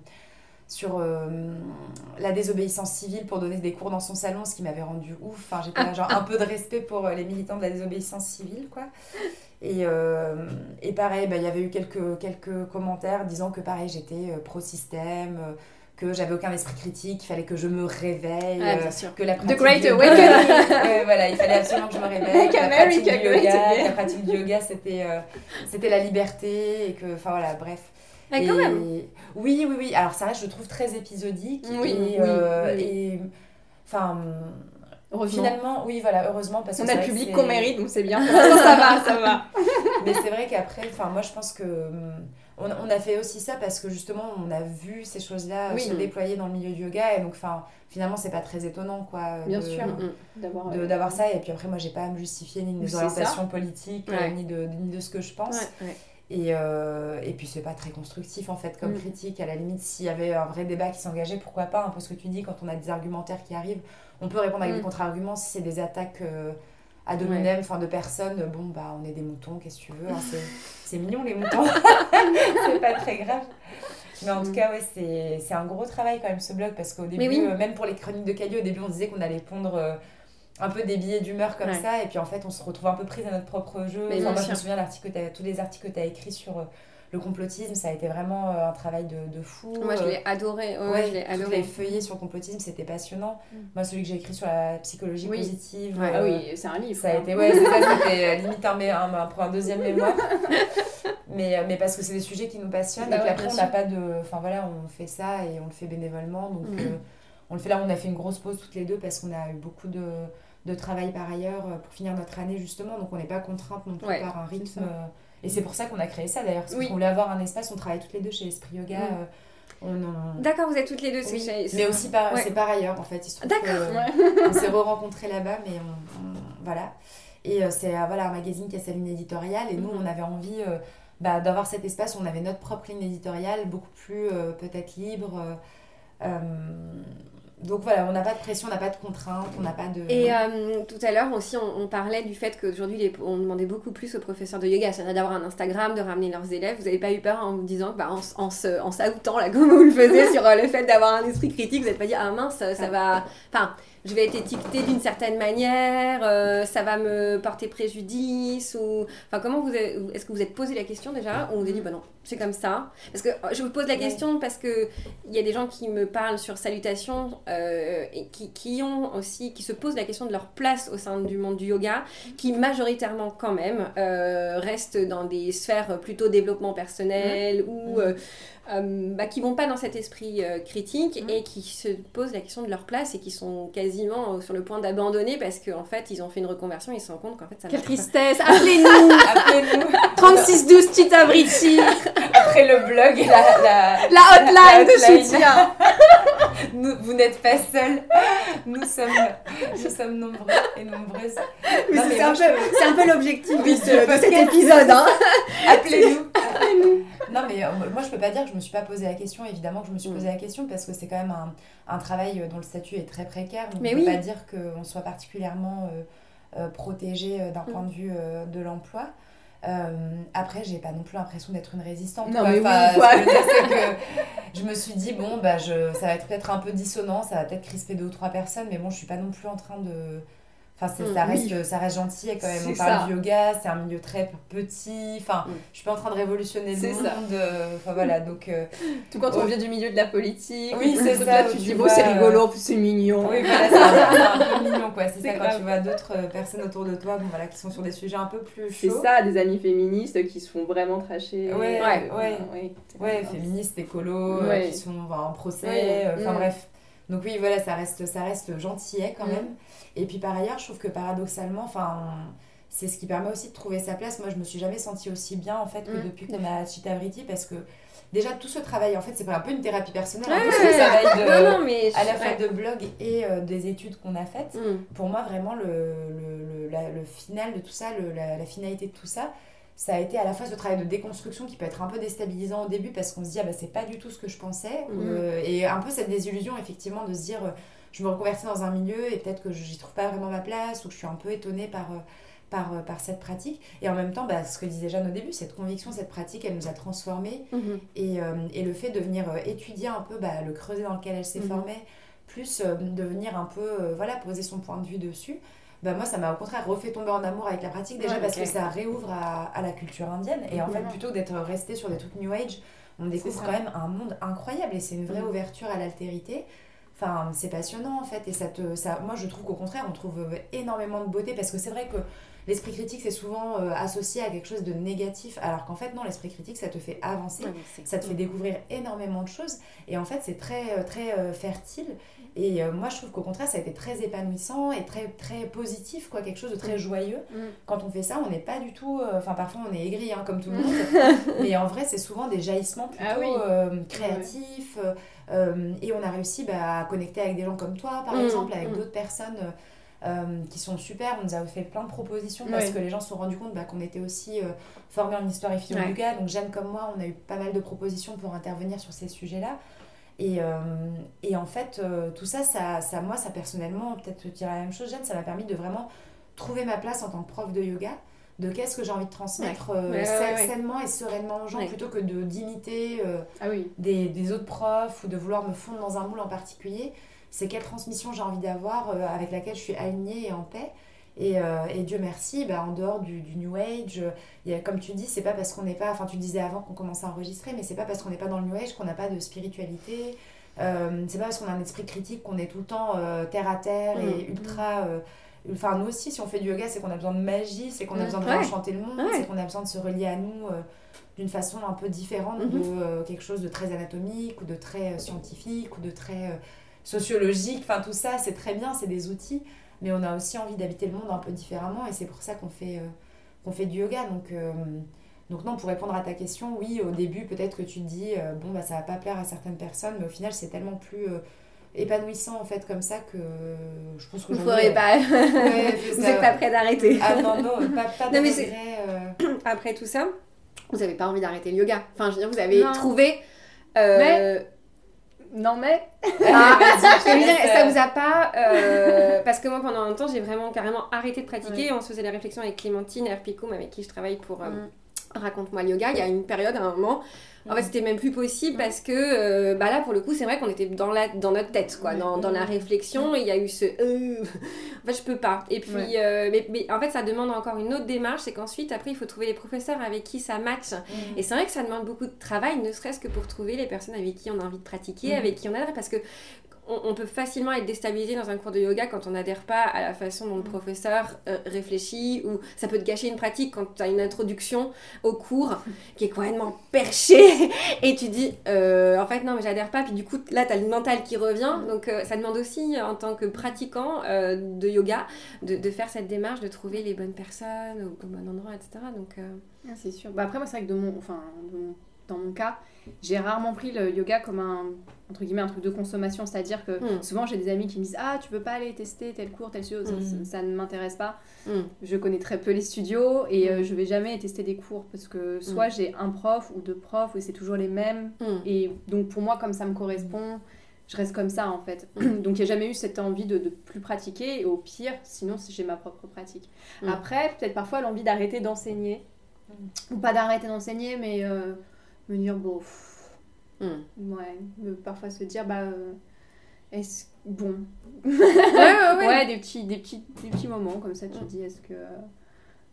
sur la désobéissance civile pour donner des cours dans son salon, ce qui m'avait rendu ouf. Enfin, j'étais là, [laughs] genre un peu de respect pour les militants de la désobéissance civile, quoi. Et, euh, et pareil, bah, il y avait eu quelques, quelques commentaires disant que pareil, j'étais euh, pro-système, euh, que j'avais aucun esprit critique, qu'il fallait que je me réveille, Ah, euh, bien sûr. que la pratique Great du yoga- Awakening. Ouais, voilà, il fallait absolument que je me [laughs] réveille. Que la America pratique du great yoga, la pratique du yoga, c'était euh, c'était la liberté et que, enfin voilà, bref. Ah, quand Et- même. Oui, oui, oui. Alors ça reste, je trouve, très épisodique. Oui, et, euh, oui, oui. et, enfin, Finalement, oui, voilà, heureusement. Parce on que a le public qu'on mérite, donc c'est bien. [laughs] ça va, ça va. [laughs] Mais c'est vrai qu'après, moi je pense que hum, on, on, a fait aussi ça parce que justement on a vu ces choses-là se déployer dans le milieu du yoga et donc enfin finalement c'est pas très étonnant quoi bien sûr euh, d'avoir ça et puis après moi j'ai pas à me justifier ni de mes orientations politiques ni de ni de ce que je pense et, euh, et puis c'est pas très constructif en fait comme mm. critique. À la limite, s'il y avait un vrai débat qui s'engageait, pourquoi pas Un peu ce que tu dis, quand on a des argumentaires qui arrivent, on peut répondre avec des mm. contre-arguments. Si c'est des attaques euh, à dominem, enfin de personnes, bon bah on est des moutons, qu'est-ce que tu veux hein, C'est [laughs] mignon les moutons, [laughs] c'est pas très grave. Mais en tout mm. cas, ouais, c'est un gros travail quand même ce blog parce qu'au début, euh, même pour les chroniques de Caillou, au début on disait qu'on allait pondre un peu des billets d'humeur comme ça et puis en fait on se retrouve un peu pris à notre propre jeu mais moi je me souviens tous les articles que tu as écrits sur euh, le complotisme ça a été vraiment euh, un travail de, de fou moi je l'ai euh, adoré ouais, je l'ai adoré les feuillets sur le complotisme c'était passionnant mm. moi celui que j'ai écrit sur la psychologie positive ah oui c'est un livre ça a été ouais c'était limite un, un, pour un deuxième mémoire [laughs] mais, mais parce que c'est des sujets qui nous passionnent bah et puis après on n'a pas de enfin voilà on fait ça et on le fait bénévolement donc mm. on le fait là on a fait une grosse pause toutes les deux parce qu'on a eu beaucoup de de travail par ailleurs euh, pour finir notre année justement. Donc on n'est pas contrainte non plus par un rythme. Euh, et c'est pour ça qu'on a créé ça d'ailleurs. Parce qu'on voulait avoir un espace, on travaille toutes les deux chez Esprit Yoga. Euh, on D'accord, vous êtes toutes les deux. Mais aussi par, c'est par ailleurs en fait. D'accord. on s'est re-rencontrés là-bas, mais on, voilà. Et c'est voilà, un magazine qui a sa ligne éditoriale. Et nous, mm-hmm. on avait envie bah, d'avoir cet espace où on avait notre propre ligne éditoriale, beaucoup plus peut-être libre donc voilà, on n'a pas de pression, on n'a pas de contraintes, on n'a pas de... Et euh, tout à l'heure aussi, on, parlait du fait qu'aujourd'hui, on demandait beaucoup plus aux professeurs de yoga, c'est-à-dire d'avoir un Instagram, de ramener leurs élèves. Vous n'avez pas eu peur en vous disant, bah, en, en, en là, [laughs] comme vous le faisiez, sur euh, le fait d'avoir un esprit critique, vous n'êtes pas dit, ah mince, ça va... Enfin, je vais être étiquetée d'une certaine manière, euh, ça va me porter préjudice ou enfin comment vous est-ce que vous êtes posé la question déjà ou vous avez dit bah non c'est comme ça. Parce que euh, je vous pose la question parce que il y a des gens qui me parlent sur salutation euh, et qui, qui, ont aussi qui se posent la question de leur place au sein du monde du yoga qui majoritairement quand même restent dans des sphères plutôt développement personnel ou euh, bah, qui vont pas dans cet esprit euh, critique mm. et qui se posent la question de leur place et qui sont quasiment euh, sur le point d'abandonner parce qu'en en fait ils ont fait une reconversion et ils se rendent compte qu'en fait ça Quelle tristesse. [laughs] Appelez-nous. Appelez-nous. 3612 Tita Briti Après le blog la, la, la, hotline, de soutien. [laughs] Vous n'êtes pas seuls, nous sommes, nous sommes nombreux et nombreuses. c'est un, un, peu l'objectif de, cet épisode. Hein. Appelez-nous. Appelez-nous. Non, mais euh, moi, je peux pas dire que je me suis pas posé la question. Évidemment que je me suis mm. posé la question parce que c'est quand même un, un, travail dont le statut est très précaire. Donc mais on ne peut pas dire qu'on soit particulièrement euh, euh, protégé d'un mm. point de vue de l'emploi. après, j'ai pas non plus l'impression d'être une résistante. Non, mais enfin, oui, que je me suis dit, bon, bah, je, ça va être peut-être un peu dissonant, ça va peut-être crisper deux ou trois personnes, mais bon, je suis pas non plus en train de Enfin, mm, ça, reste, ça reste gentil quand même. On parle du yoga, c'est un milieu très petit. Enfin, mm. je suis pas en train de révolutionner le monde. Euh, enfin, voilà, donc. Euh, Tout quand on vient du milieu de la politique. Oui, c'est ça. Tu dis, bon, c'est rigolo, c'est mignon. Oui, voilà, c'est un, peu mignon, quoi. C'est [laughs] ça, quand tu vois d'autres euh, personnes autour de toi bon, voilà, qui sont sur des sujets un peu plus chauds. C'est ça, des amis féministes qui se font vraiment tracher. Ouais, ouais. Ouais, ouais féministes, écolos, qui sont en procès. Enfin, mm. bref. Donc oui, voilà, ça reste, ça reste gentillet quand même. Et puis par ailleurs, je trouve que paradoxalement, enfin, c'est ce qui permet aussi de trouver sa place. Moi, je me suis jamais sentie aussi bien en fait que mm. depuis qu'on a Chita parce que déjà tout ce travail en fait c'est un peu une thérapie personnelle un peu ce travail de, mais à la fois de blog et euh, des études qu'on a faites mm. pour moi vraiment le, le, le, final de tout ça la, la, finalité de tout ça ça a été à la fois ce travail de déconstruction qui peut être un peu déstabilisant au début parce qu'on se dit ah bah c'est pas du tout ce que je pensais mm. euh, et un peu cette désillusion effectivement de se dire je me reconvertis dans un milieu et peut-être que j'y trouve pas vraiment ma place ou que je suis un peu étonnée par, euh, par, euh, par cette pratique. Et en même temps, bah, ce que disait Jeanne au début, cette conviction, cette pratique, elle nous a transformés. Mhm. et, euh, et, le fait de venir étudier un peu bah, le creuset dans lequel elle s'est mhm. formée, plus de venir un peu voilà, poser son point de vue dessus. Bah moi, ça m'a au contraire refait tomber en amour avec la pratique, déjà parce que ça réouvre à, à, la culture indienne. Et en fait, plutôt d'être resté sur des trucs New Age, on découvre quand même un monde incroyable et c'est une vraie mhm. ouverture à l'altérité. Enfin, c'est passionnant en fait. Et ça te, ça, moi, je trouve qu'au contraire, on trouve énormément de beauté parce que c'est vrai que l'esprit critique, c'est souvent euh, associé à quelque chose de négatif, alors qu'en fait, non, l'esprit critique, ça te fait avancer, ça te fait découvrir énormément de choses, et en fait, c'est très, euh, très euh, fertile. Et moi, je trouve qu'au contraire, ça a été très épanouissant et très, très positif, quoi, quelque chose de très mm. joyeux. Mm. Quand on fait ça, on n'est pas du tout. Enfin, parfois, on est aigri, hein, comme tout le mm. monde. [laughs] mais en vrai, c'est souvent des jaillissements ah plutôt créatifs. et on a réussi bah, à connecter avec des gens comme toi, par exemple, avec d'autres personnes euh, qui sont super. On nous a fait plein de propositions parce que les gens se sont rendus compte bah, qu'on était aussi euh, formés en histoire et philo yoga. Donc, Jeanne comme moi, on a eu pas mal de propositions pour intervenir sur ces sujets-là. Et, euh, et, en fait, tout ça, ça, ça, moi, ça personnellement, peut-être te dire la même chose, Jeanne, ça m'a permis de vraiment trouver ma place en tant que prof de yoga de qu'est-ce que j'ai envie de transmettre sainement et sereinement aux gens plutôt que de d'imiter ah des, des, autres profs ou de vouloir me fondre dans un moule en particulier c'est quelle transmission j'ai envie d'avoir euh, avec laquelle je suis alignée et en paix. Et, euh, et, Dieu merci, bah, en dehors du, du New Age, y a, comme tu dis, c'est pas parce qu'on n'est pas, enfin tu disais avant qu'on commençait à enregistrer, mais c'est pas parce qu'on n'est pas dans le New Age qu'on n'a pas de spiritualité. Euh, c'est pas parce qu'on a un esprit critique qu'on est tout le temps terre à terre et mm. ultra. Enfin, nous aussi, si on fait du yoga, c'est qu'on a besoin de magie, c'est qu'on a besoin de enchanter le monde, c'est qu'on a besoin de se relier à nous d'une façon un peu différente mm-hmm. de quelque chose de très anatomique ou de très scientifique ou de très sociologique, enfin tout ça, c'est très bien, c'est des outils, mais on a aussi envie d'habiter le monde un peu différemment et c'est pour ça qu'on fait, euh, qu'on fait du yoga. Donc, euh, donc non, pour répondre à ta question, oui, au début peut-être que tu te dis, euh, bon, bah, ça va pas plaire à certaines personnes, mais au final c'est tellement plus épanouissant en fait comme ça que je pense que vous pourrez pas. [laughs] [laughs] Vous n'êtes pas prêt d'arrêter. Ah non non pas, pas [laughs] non, mais [clears throat] après tout ça vous n'avez pas envie d'arrêter le yoga. Enfin je veux dire vous avez trouvé mais non mais. Ah, [laughs] ça vous a pas. Euh, parce que moi pendant un temps j'ai vraiment carrément arrêté de pratiquer. On se faisait la réflexion avec Clémentine Erpicum avec qui je travaille pour euh, mm. Raconte-moi le yoga. Il y a une période, à un moment, en fait, c'était même plus possible parce que euh, bah là, pour le coup, c'est vrai qu'on était dans, la, dans notre tête, quoi, dans, dans la réflexion. il y a eu ce euh, [laughs] en fait, je peux pas. Et puis, euh, mais, mais, en fait, ça demande encore une autre démarche c'est qu'ensuite, après, il faut trouver les professeurs avec qui ça match. Et c'est vrai que ça demande beaucoup de travail, ne serait-ce que pour trouver les personnes avec qui on a envie de pratiquer, avec qui on adhère. Parce que on, peut facilement être déstabilisé dans un cours de yoga quand on n'adhère pas à la façon dont le professeur euh, réfléchit, ou ça peut te gâcher une pratique quand tu as une introduction au cours [laughs] qui est complètement perchée, [laughs] et tu dis, euh, en fait, non, mais j'adhère pas, puis du coup, là, tu as le mental qui revient, donc euh, ça demande aussi, en tant que pratiquant de yoga, de, faire cette démarche, de trouver les bonnes personnes au, bon endroit, etc. Donc, ah, c'est sûr. Bah, après, moi, c'est vrai que de mon, enfin, dans mon cas, j'ai rarement pris le yoga comme un entre guillemets un truc de consommation. C'est à dire que hmm. souvent j'ai des amis qui me disent ah tu peux pas aller tester tel cours tel studio? Ça, hmm. ne m'intéresse pas. Hmm. je connais très peu les studios et euh, je vais jamais tester des cours parce que soit j'ai un prof ou deux profs et c'est toujours les mêmes. Et donc pour moi comme ça me correspond je reste comme ça en fait. [clears throat] Donc il n'y a jamais eu cette envie de, de plus pratiquer et au pire sinon j'ai ma propre pratique. Après peut-être parfois l'envie d'arrêter d'enseigner. Ou pas d'arrêter d'enseigner mais euh, me dire, bon, hmm. ouais, parfois se dire, bah, euh, est-ce bon. ouais, ouais, ouais. des, petits, des, petits, des petits moments comme ça, tu te dis, est-ce que.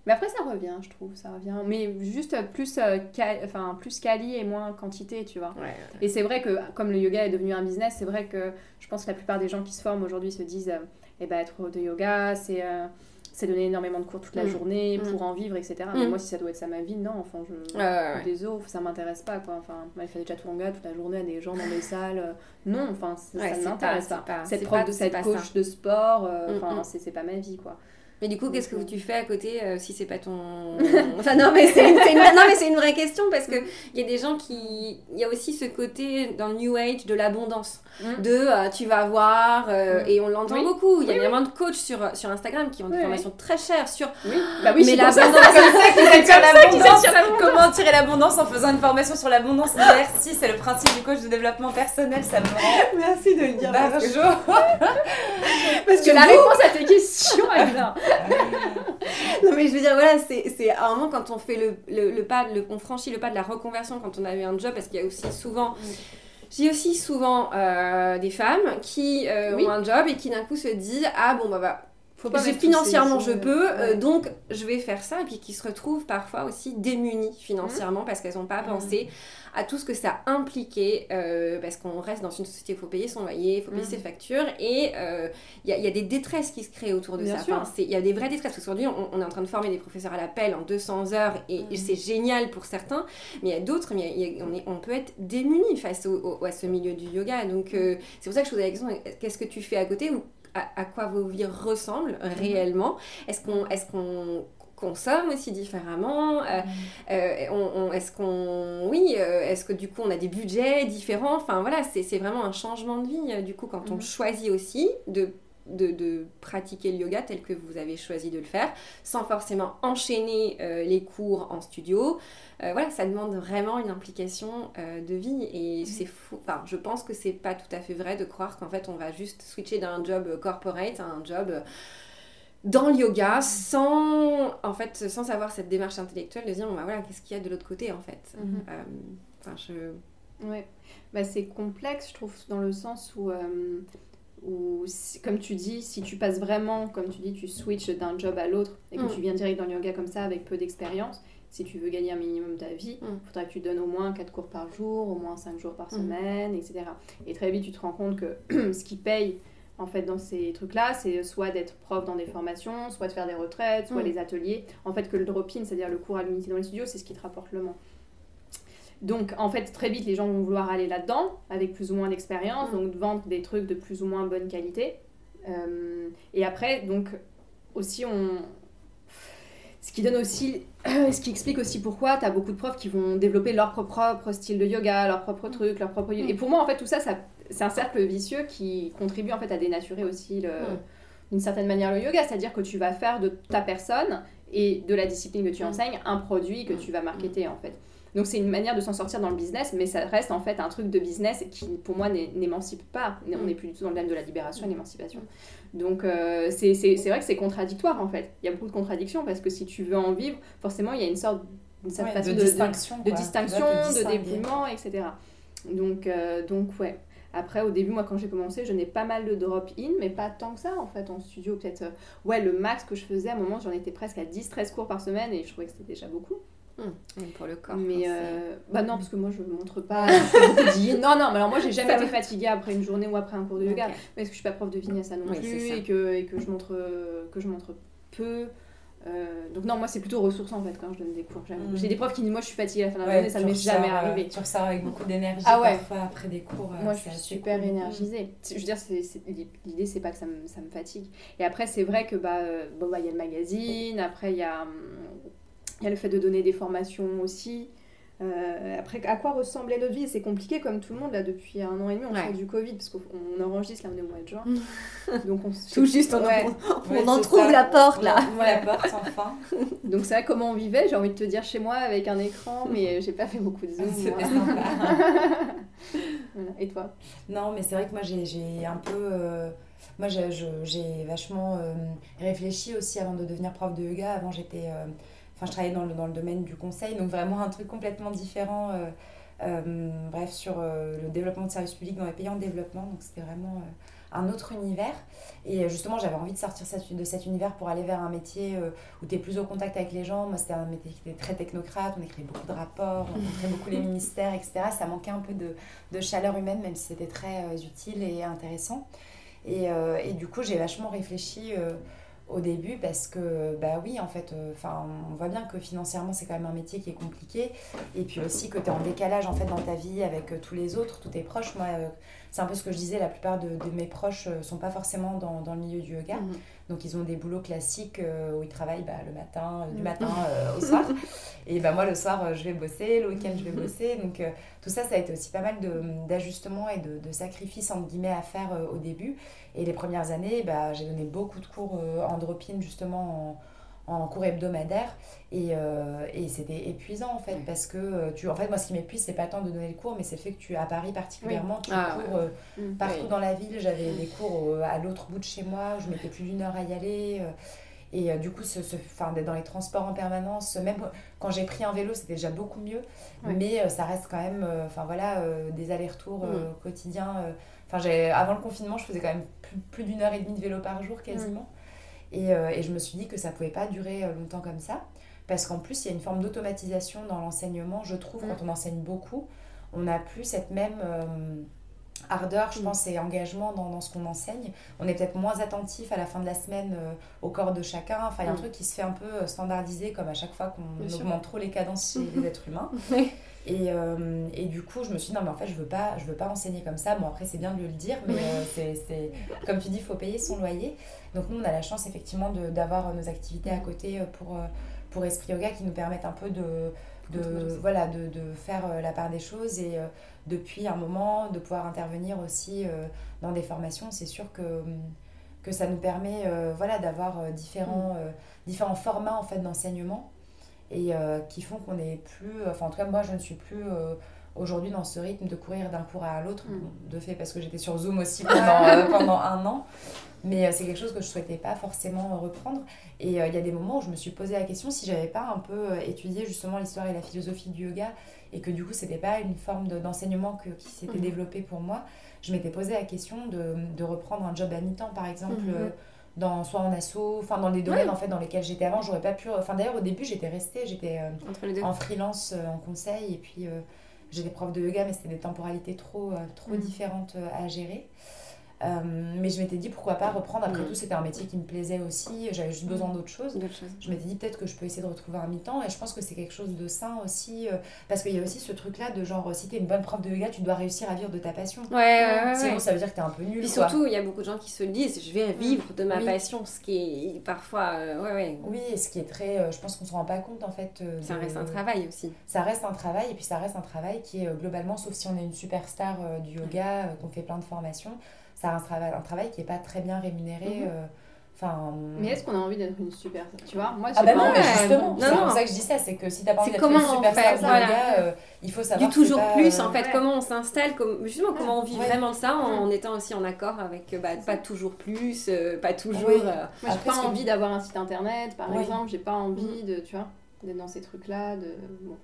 Mais après, ça revient, je trouve, ça revient. Mais juste plus, euh, enfin, plus quali et moins quantité, tu vois. Et c'est vrai que, comme le yoga est devenu un business, c'est vrai que je pense que la plupart des gens qui se forment aujourd'hui se disent, euh, eh ben, être de yoga, c'est c'est donner énormément de cours toute la mm. journée mm. pour en vivre, etc. Mais mm. moi, si ça doit être ça ma vie, non, enfin, je. Ouais, Des os, ça m'intéresse pas, quoi. Enfin, il fait en gars toute la journée à des gens dans des [laughs] salles. Euh, non, enfin, ça ne m'intéresse pas. Cette prof de cette coach de sport, euh, enfin, c'est pas ma vie, quoi. Mais du coup, qu'est-ce que euh, tu fais à côté euh, si c'est pas ton. [laughs] enfin, non, mais c'est une, une, vraie question parce qu'il y a des gens qui. Il y a aussi ce côté dans le New Age de l'abondance. Mm. De euh, tu vas voir, mm. et on l'entend beaucoup. Il y a énormément de coachs sur, sur Instagram qui ont des formations très chères sur. Oui, bah oui, mais l'abondance. C'est ça Comment tirer l'abondance en faisant une formation sur l'abondance? Merci, c'est le principe du coach de développement personnel, ça me rend. Merci de le dire. Parce que, [laughs] parce que la réponse à tes questions, elle [laughs] non mais je veux dire voilà c'est à un moment quand on fait le, le, pas le, on franchit le pas de la reconversion quand on a eu un job parce qu'il y a aussi souvent j'ai aussi souvent euh, des femmes qui euh, ont un job et qui d'un coup se disent ah bon bah, bah j'ai financièrement je peux, euh, donc je vais faire ça, et puis qui se retrouvent parfois aussi démunies financièrement parce qu'elles n'ont pas Mhm. pensé à tout ce que ça impliquait, euh, parce qu'on reste dans une société où il faut payer son loyer, il faut payer Mhm. ses factures, et euh, il y, a- il y a des détresses qui se créent autour de Bien ça. Enfin, Il y a des vraies détresses, parce qu'aujourd'hui on, on est en train de former des professeurs à l'appel en 200 heures, et, et c'est génial pour certains, mais il y a d'autres, mais il y a- il y a- on, est- on peut être démunis face au, au- à ce milieu du yoga, donc euh, c'est pour ça que je pose la question, qu'est-ce que tu fais à côté ou à, à quoi vos vies ressemblent réellement. Est-ce qu'on est qu'on consomme aussi différemment Euh, euh, on- on- Est-ce qu'on... Oui, euh, est-ce que du coup on a des budgets différents? Enfin voilà, c'est c'est vraiment un changement de vie du coup quand on Mhm. choisit aussi de... De, de pratiquer le yoga tel que vous avez choisi de le faire, sans forcément enchaîner euh, les cours en studio. Euh, voilà, ça demande vraiment une implication euh, de vie et c'est fou. Enfin, je pense que c'est pas tout à fait vrai de croire qu'en fait on va juste switcher d'un job corporate à un job dans le yoga sans en fait sans avoir cette démarche intellectuelle de dire bon, bah, voilà qu'est-ce qu'il y a de l'autre côté en fait. Mhm. Enfin, je Ouais, bah, c'est complexe, je trouve, dans le sens où, si- comme tu dis, si tu passes vraiment, comme tu dis, tu switches d'un job à l'autre et que Mm. tu viens direct dans le yoga comme ça avec peu d'expérience, si tu veux gagner un minimum ta vie, il Mm. faudra que tu donnes au moins 4 cours par jour, au moins 5 jours par Mm. semaine, etc. Et très vite, tu te rends compte que [clears throat] ce qui paye en fait dans ces trucs-là, c'est soit d'être prof dans des formations, soit de faire des retraites, soit Mm. les ateliers. En fait, que le drop-in, c'est-à-dire le cours à l'unité dans les studios, c'est ce qui te rapporte le moins. Donc, en fait, très vite, les gens vont vouloir aller là-dedans, avec plus ou moins d'expérience, Mm. donc vendre des trucs de plus ou moins bonne qualité. Euh, et après, donc, aussi, on... Ce qui donne aussi... [clears throat] ce qui explique aussi pourquoi tu as beaucoup de profs qui vont développer leur propre, style de yoga, leur propre truc, leur propre... Et pour moi, en fait, tout ça, ça c'est un cercle vicieux qui contribue, en fait, à dénaturer aussi, le... Mm. d'une certaine manière, le yoga. C'est-à-dire que tu vas faire de ta personne et de la discipline que tu Mm. enseignes un produit que tu vas marketer, en fait. Donc c'est une manière de s'en sortir dans le business, mais ça reste en fait un truc de business qui pour moi n'émancipe pas. On n'est plus du tout dans le thème de la libération et l'émancipation. Donc euh, c'est vrai que c'est contradictoire en fait. Il y a beaucoup de contradictions parce que si tu veux en vivre, forcément il y a une sorte une certaine Ouais, façon de, distinction. de distinction, de dépouillement, etc. Donc, euh, donc ouais. Après, au début, moi, quand j'ai commencé, je n'ai pas mal de drop-in, mais pas tant que ça, en fait, en studio. Peut-être, euh, ouais, le max que je faisais, à un moment, j'en étais presque à 10-13 cours par semaine, et je trouvais que c'était déjà beaucoup. Même pour le corps. Mais, euh, bah non, parce que moi, je ne montre pas. je yin. Non, non, mais alors moi, j'ai jamais été fatiguée après une journée ou après un cours de yoga. Ok. Parce que je suis pas prof de vinyasa non Oui, plus, et que, et que, je montre, que je montre peu. Euh, donc non, moi c'est plutôt ressourçant en fait quand je donne des cours. Mm. J'ai des profs qui disent moi je suis fatiguée à la fin de la Ouais, journée, ça ne m'est jamais euh, arrivé. Tu ressors avec beaucoup d'énergie Ah ouais. parfois après des cours. Moi, je suis super cool. énergisée. Je veux dire, l'idée, c'est pas que ça me, ça me fatigue. Et après, c'est vrai que bah, bon, bah, il y a le magazine, après, il y a, hum, il y a le fait de donner des formations aussi. Euh, après, à quoi ressemblait notre vie? C'est compliqué comme tout le monde là depuis un an et demi. On Ouais. sort du Covid parce qu'on on enregistre là, on est au mois de juin. [laughs] Donc on se- Tout juste, on, Ouais. on, Ouais, on en trouve ça. la porte là. On la porte [laughs] enfin. Donc c'est vrai comment on vivait? J'ai envie de te dire chez moi avec un écran, mais [laughs] j'ai pas fait beaucoup de zoom. C'était moi. sympa. Voilà. Et toi? Non, mais c'est vrai que moi j'ai j'ai un peu. euh, moi j'ai vachement euh, réfléchi aussi avant de devenir prof de yoga. Avant j'étais. euh, Enfin, je travaillais dans le, dans le domaine du conseil, donc vraiment un truc complètement différent. euh, euh, bref, sur euh, le développement de services publics dans les pays en développement. Donc c'était vraiment un autre univers. Et justement, j'avais envie de sortir de cet univers pour aller vers un métier où tu es plus au contact avec les gens. Moi, c'était un métier qui était très technocrate, on écrivait beaucoup de rapports, on rencontrait beaucoup les ministères, etc. Ça manquait un peu de, de chaleur humaine, même si c'était très utile et intéressant. Et, et du coup, j'ai vachement réfléchi au début parce que, bah oui, en fait, euh, enfin, on voit bien que financièrement, c'est quand même un métier qui est compliqué. Et puis aussi que tu es en décalage, en fait, dans ta vie avec euh, tous les autres, tous tes proches. Euh, c'est un peu ce que je disais, la plupart de, de mes proches ne sont pas forcément dans, dans le milieu du yoga. Mhm. Donc ils ont des boulots classiques euh, où ils travaillent bah, le matin, euh, du Mm. matin euh, au soir. [laughs] Et bah, moi le soir euh, je vais bosser, le week-end je vais bosser. Donc euh, tout ça ça a été aussi pas mal d'ajustements et de, de sacrifices entre guillemets à faire euh, au début. Et les premières années bah, j'ai donné beaucoup de cours euh, en drop-in justement en, en cours hebdomadaire. Et, euh, et c'était épuisant en fait Ouais. parce que euh, tu, en fait moi ce qui m'épuise c'est pas tant de donner le cours mais c'est le fait que tu à Paris particulièrement tu Ah, cours ouais. euh, Mm. partout Oui. dans la ville. J'avais des cours euh, à l'autre bout de chez moi, je mettais plus d'une heure à y aller. et du coup, ce, ce- d'être dans les transports en permanence, même quand j'ai pris un vélo, c'était déjà beaucoup mieux. Ouais. Mais ça reste quand même enfin, voilà, des allers-retours euh, Mm. quotidiens. Enfin, avant le confinement, je faisais quand même plus, plus d'une heure et demie de vélo par jour quasiment. Et, euh, et, je me suis dit que ça pouvait pas durer longtemps comme ça. Parce qu'en plus, il y a une forme d'automatisation dans l'enseignement, je trouve, mm. quand on enseigne beaucoup. On n'a plus cette même ardeur, je mm. pense, et engagement dans, dans ce qu'on enseigne. On est peut-être moins attentif à la fin de la semaine euh, au corps de chacun. Enfin, il y a un mm. truc qui se fait un peu euh, standardisé, comme à chaque fois qu'on augmente trop les cadences chez [laughs] les êtres humains. Et, euh, et, du coup, je me suis dit, non, mais en fait, je veux pas, je veux pas enseigner comme ça. Bon, après, c'est bien de le dire, mais c'est, comme tu dis, il faut payer son loyer. Donc, nous, on a la chance, effectivement, d'avoir nos activités à côté pour, pour Esprit Yoga qui nous permettent un peu de, de, voilà, de, de, faire la part des choses et depuis un moment, de pouvoir intervenir aussi euh, dans des formations, c'est sûr que, que ça nous permet euh, voilà, d'avoir euh, différents, mm. différents formats en fait, d'enseignement et qui font qu'on n'est plus, enfin en tout cas moi je ne suis plus aujourd'hui dans ce rythme de courir d'un cours à l'autre, mm. de fait parce que j'étais sur Zoom aussi pendant, [laughs] pendant un an, mais c'est quelque chose que je souhaitais pas forcément reprendre. Et il y a des moments où je me suis posé la question si j'avais pas un peu étudié justement l'histoire et la philosophie du yoga et que du coup c'était pas une forme d'enseignement qui s'était mhm. développée pour moi, je m'étais posé la question de, de, reprendre un job à mi-temps par exemple. Mhm. Euh, dans, soit en asso, enfin dans les domaines en fait dans lesquels j'étais avant, j'aurais pas pu. Enfin d'ailleurs au début j'étais restée, j'étais euh, en freelance euh, en conseil et puis j'étais prof de yoga mais c'était des temporalités trop, trop mhm. différentes à gérer. Euh, mais je m'étais dit pourquoi pas reprendre. Après mm. tout, c'était un métier qui me plaisait aussi. J'avais juste besoin d'autre chose. Je m'étais dit peut-être que je peux essayer de retrouver un mi-temps. Et je pense que c'est quelque chose de sain aussi. Euh, parce qu'il y a aussi ce truc-là de genre, si t'es une bonne prof de yoga, tu dois réussir à vivre de ta passion. Ouais, ouais, Sinon, ça veut dire que t'es un peu nul. Et surtout, il y a beaucoup de gens qui se disent je vais vivre de ma passion. Ce qui est parfois. Euh, ouais, ouais. Oui, et ce qui est très. je pense qu'on se rend pas compte en fait. Ça reste un travail aussi. Ça reste un travail. Et puis ça reste un travail qui est globalement, sauf si on est une superstar du yoga, qu'on fait plein de formations c'est un travail, un travail qui n'est pas très bien rémunéré. Euh, enfin, mais est-ce qu'on a envie d'être une super Tu vois, moi, ah bah non, mais justement, c'est pour ça que je dis ça, c'est que si t'as pas envie d'être une super star voilà. euh, il faut savoir. Du toujours plus, en euh, fait, comment on s'installe, comme, justement, comment on vit vraiment ça en, étant aussi en accord avec bah, pas toujours plus, pas toujours. moi, j'ai pas envie d'avoir un site internet, par exemple, j'ai pas envie de, tu vois, d'être dans ces trucs-là, de. Bon.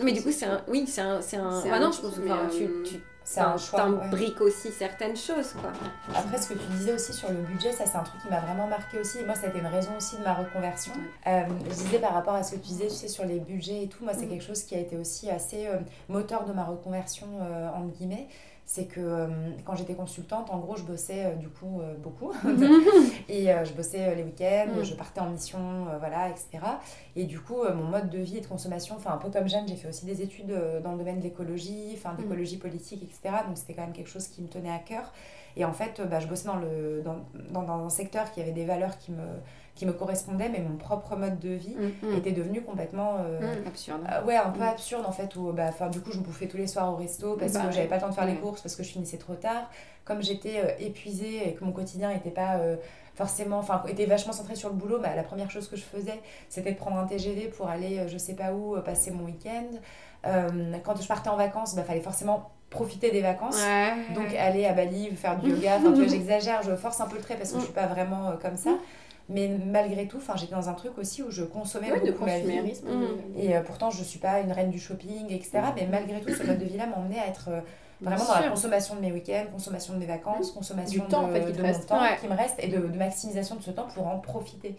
mais du coup, c'est un. Oui, c'est un. Un... Bah non, je pense que tu, tu c'est un choix. briques aussi certaines choses. Quoi. Après, ce que tu disais aussi sur le budget, ça c'est un truc qui m'a vraiment marqué aussi. moi, ça a été une raison aussi de ma reconversion. Euh, je disais par rapport à ce que tu disais, tu sais, sur les budgets et tout, moi, c'est mm. quelque chose qui a été aussi assez euh, moteur de ma reconversion, euh, entre guillemets c'est que euh, quand j'étais consultante, en gros, je bossais euh, du coup euh, beaucoup. [laughs] [laughs] et je bossais les week-ends, mm. je partais en mission, voilà, etc. Et du coup, mon mode de vie et de consommation, enfin, un peu comme Jeanne, j'ai fait aussi des études dans le domaine de l'écologie, enfin, mm. d'écologie politique, etc. Donc, c'était quand même quelque chose qui me tenait à cœur. Et en fait, bah, je bossais dans, le, dans, dans, dans un secteur qui avait des valeurs qui me qui me correspondait, mais mon propre mode de vie mm, mm. était devenu complètement euh, mm, absurde. Euh, ouais, un peu absurde en fait. Où, bah, du coup, je me bouffais tous les soirs au resto parce bah que j'avais pas le temps de faire les courses, parce que je finissais trop tard. Comme j'étais euh, épuisée et que mon quotidien n'était pas forcément, enfin, était vachement centré sur le boulot, bah, la première chose que je faisais, c'était de prendre un TGV pour aller, je sais pas où, passer mon week-end. quand je partais en vacances, il bah, fallait forcément profiter des vacances. Donc aller à Bali, faire du [laughs] yoga, enfin tu vois, j'exagère, je force un peu le trait parce que je suis pas vraiment comme ça. Mais malgré tout, j'étais dans un truc aussi où je consommais beaucoup ma vie. Mmh. Et euh, pourtant, je ne suis pas une reine du shopping, etc. Mais malgré tout, ce mode de vie-là m'emmenait à être euh, vraiment dans la consommation de mes week-ends, consommation de mes vacances, consommation du temps, de, en fait, qui de mon temps qui me reste et de, maximisation de ce temps pour en profiter.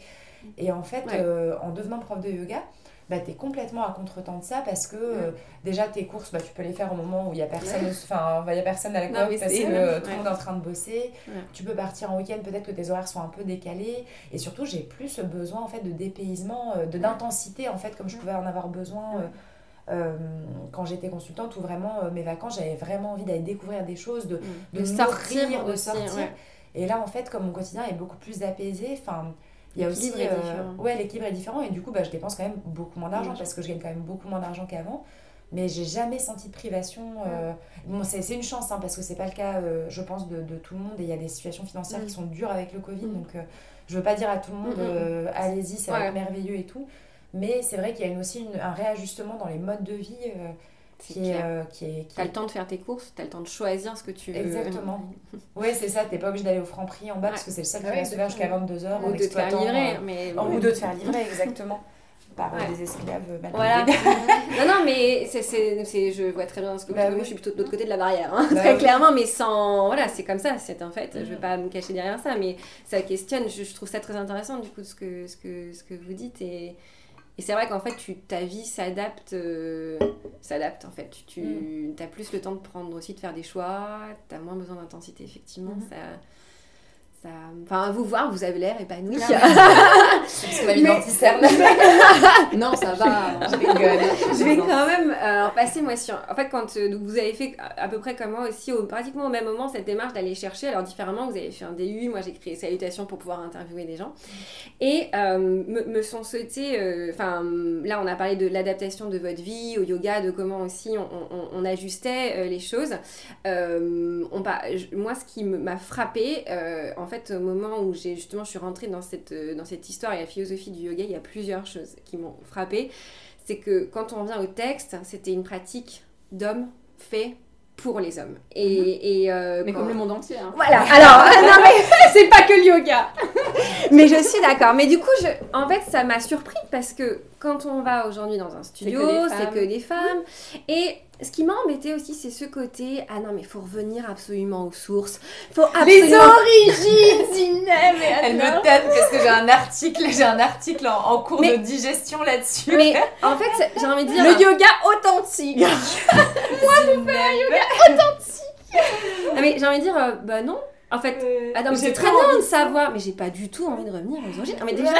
Et en fait, euh, en devenant prof de yoga, bah, tu es complètement à contre-temps de ça parce que euh, déjà tes courses, bah, tu peux les faire au moment où il n'y a, personne, enfin, y a personne à la parce que tout le monde est en train de bosser. Tu peux partir en week-end, peut-être que tes horaires sont un peu décalés. Et surtout, j'ai plus besoin en fait, de dépaysement, euh, de d'intensité en fait, comme je pouvais en avoir besoin. Euh, quand j'étais consultante où vraiment mes vacances j'avais vraiment envie d'aller découvrir des choses de, de, sortir de sortir. et là en fait comme mon quotidien est beaucoup plus apaisé enfin il y a aussi. Euh, ouais, l'équilibre est différent et du coup, bah, je dépense quand même beaucoup moins d'argent parce que je gagne quand même beaucoup moins d'argent qu'avant. Mais j'ai jamais senti de privation. Euh, bon, c'est une chance hein, parce que c'est pas le cas, euh, je pense, de, de, tout le monde et il y a des situations financières qui sont dures avec le Covid. Donc, je veux pas dire à tout le monde, allez-y, c'est merveilleux et tout. Mais c'est vrai qu'il y a une, aussi une, un réajustement dans les modes de vie qui est, euh, qui est, T'as le temps de faire tes courses, t'as le temps de choisir ce que tu veux. Exactement. [laughs] oui, c'est ça, t'es pas obligé d'aller au franc prix en bas parce que c'est le seul qui reste ouvert jusqu'à 22h. Ou de te faire livrer. Mais... Ou de te faire livrer, exactement. par Ouais. des esclaves mal Voilà. [laughs] non, non, mais c'est, c'est, c'est- je vois très bien ce que Bah moi, oui. je suis plutôt de l'autre côté de la barrière, hein, Bah très oui. clairement, mais sans. Voilà, c'est comme ça, c'est un fait. Je Mhm. vais pas me cacher derrière ça, mais ça questionne. Je, je trouve ça très intéressant, du coup, ce que, ce que, ce que vous dites. Et, et c'est vrai qu'en fait, tu, ta vie s'adapte, euh, s'adapte en fait. Tu, Mm. tu as plus le temps de prendre aussi, de faire des choix, tu as moins besoin d'intensité, effectivement. Mhm. Ça. Ça... Enfin, à vous voir, vous avez l'air épanoui. [laughs] Parce vie Mais- d'anticerne. [laughs] Non, ça va. Je rigole. Je vais quand même euh, passer moi sur. En fait, quand euh, donc vous avez fait à à peu près comme moi aussi, au, pratiquement au même moment, cette démarche d'aller chercher. Alors différemment, vous avez fait un DU, moi j'ai créé Salutations pour pouvoir interviewer des gens. Et euh, me, me sont sautés. euh, Enfin, là, on a parlé de l'adaptation de votre vie au yoga, de comment aussi on, on- on ajustait euh, les choses. Euh, on, moi, ce qui m'a frappé, euh, en fait, au moment où j'ai justement, je suis rentrée dans cette, euh, dans cette histoire et la philosophie du yoga, il y a plusieurs choses qui m'ont frappé c'est que quand on vient au texte, c'était une pratique d'hommes fait pour les hommes. Et, et, euh, Mais quand- comme le monde entier. hein. Voilà, alors, [laughs] non mais, C'est pas que le yoga. [laughs] mais je suis d'accord. Mais du coup, je, en fait, ça m'a surpris parce que quand on va aujourd'hui dans un studio, que des c'est femmes. que des femmes. Et ce qui m'a embêté aussi, c'est ce côté ah non, mais faut revenir absolument aux sources. Faut Les absolument. origines, [laughs] Zineb Elle me tâte parce que j'ai un article, j'ai un article en, en cours Mais- de digestion là-dessus. Mais en fait, j'ai envie de dire. Le yoga authentique. [laughs] Ah, mais j'ai envie de dire, euh, bah non. En fait, Ah non, mais c'est très bien de savoir, mais j'ai pas du tout envie de revenir aux origines. Mais déjà,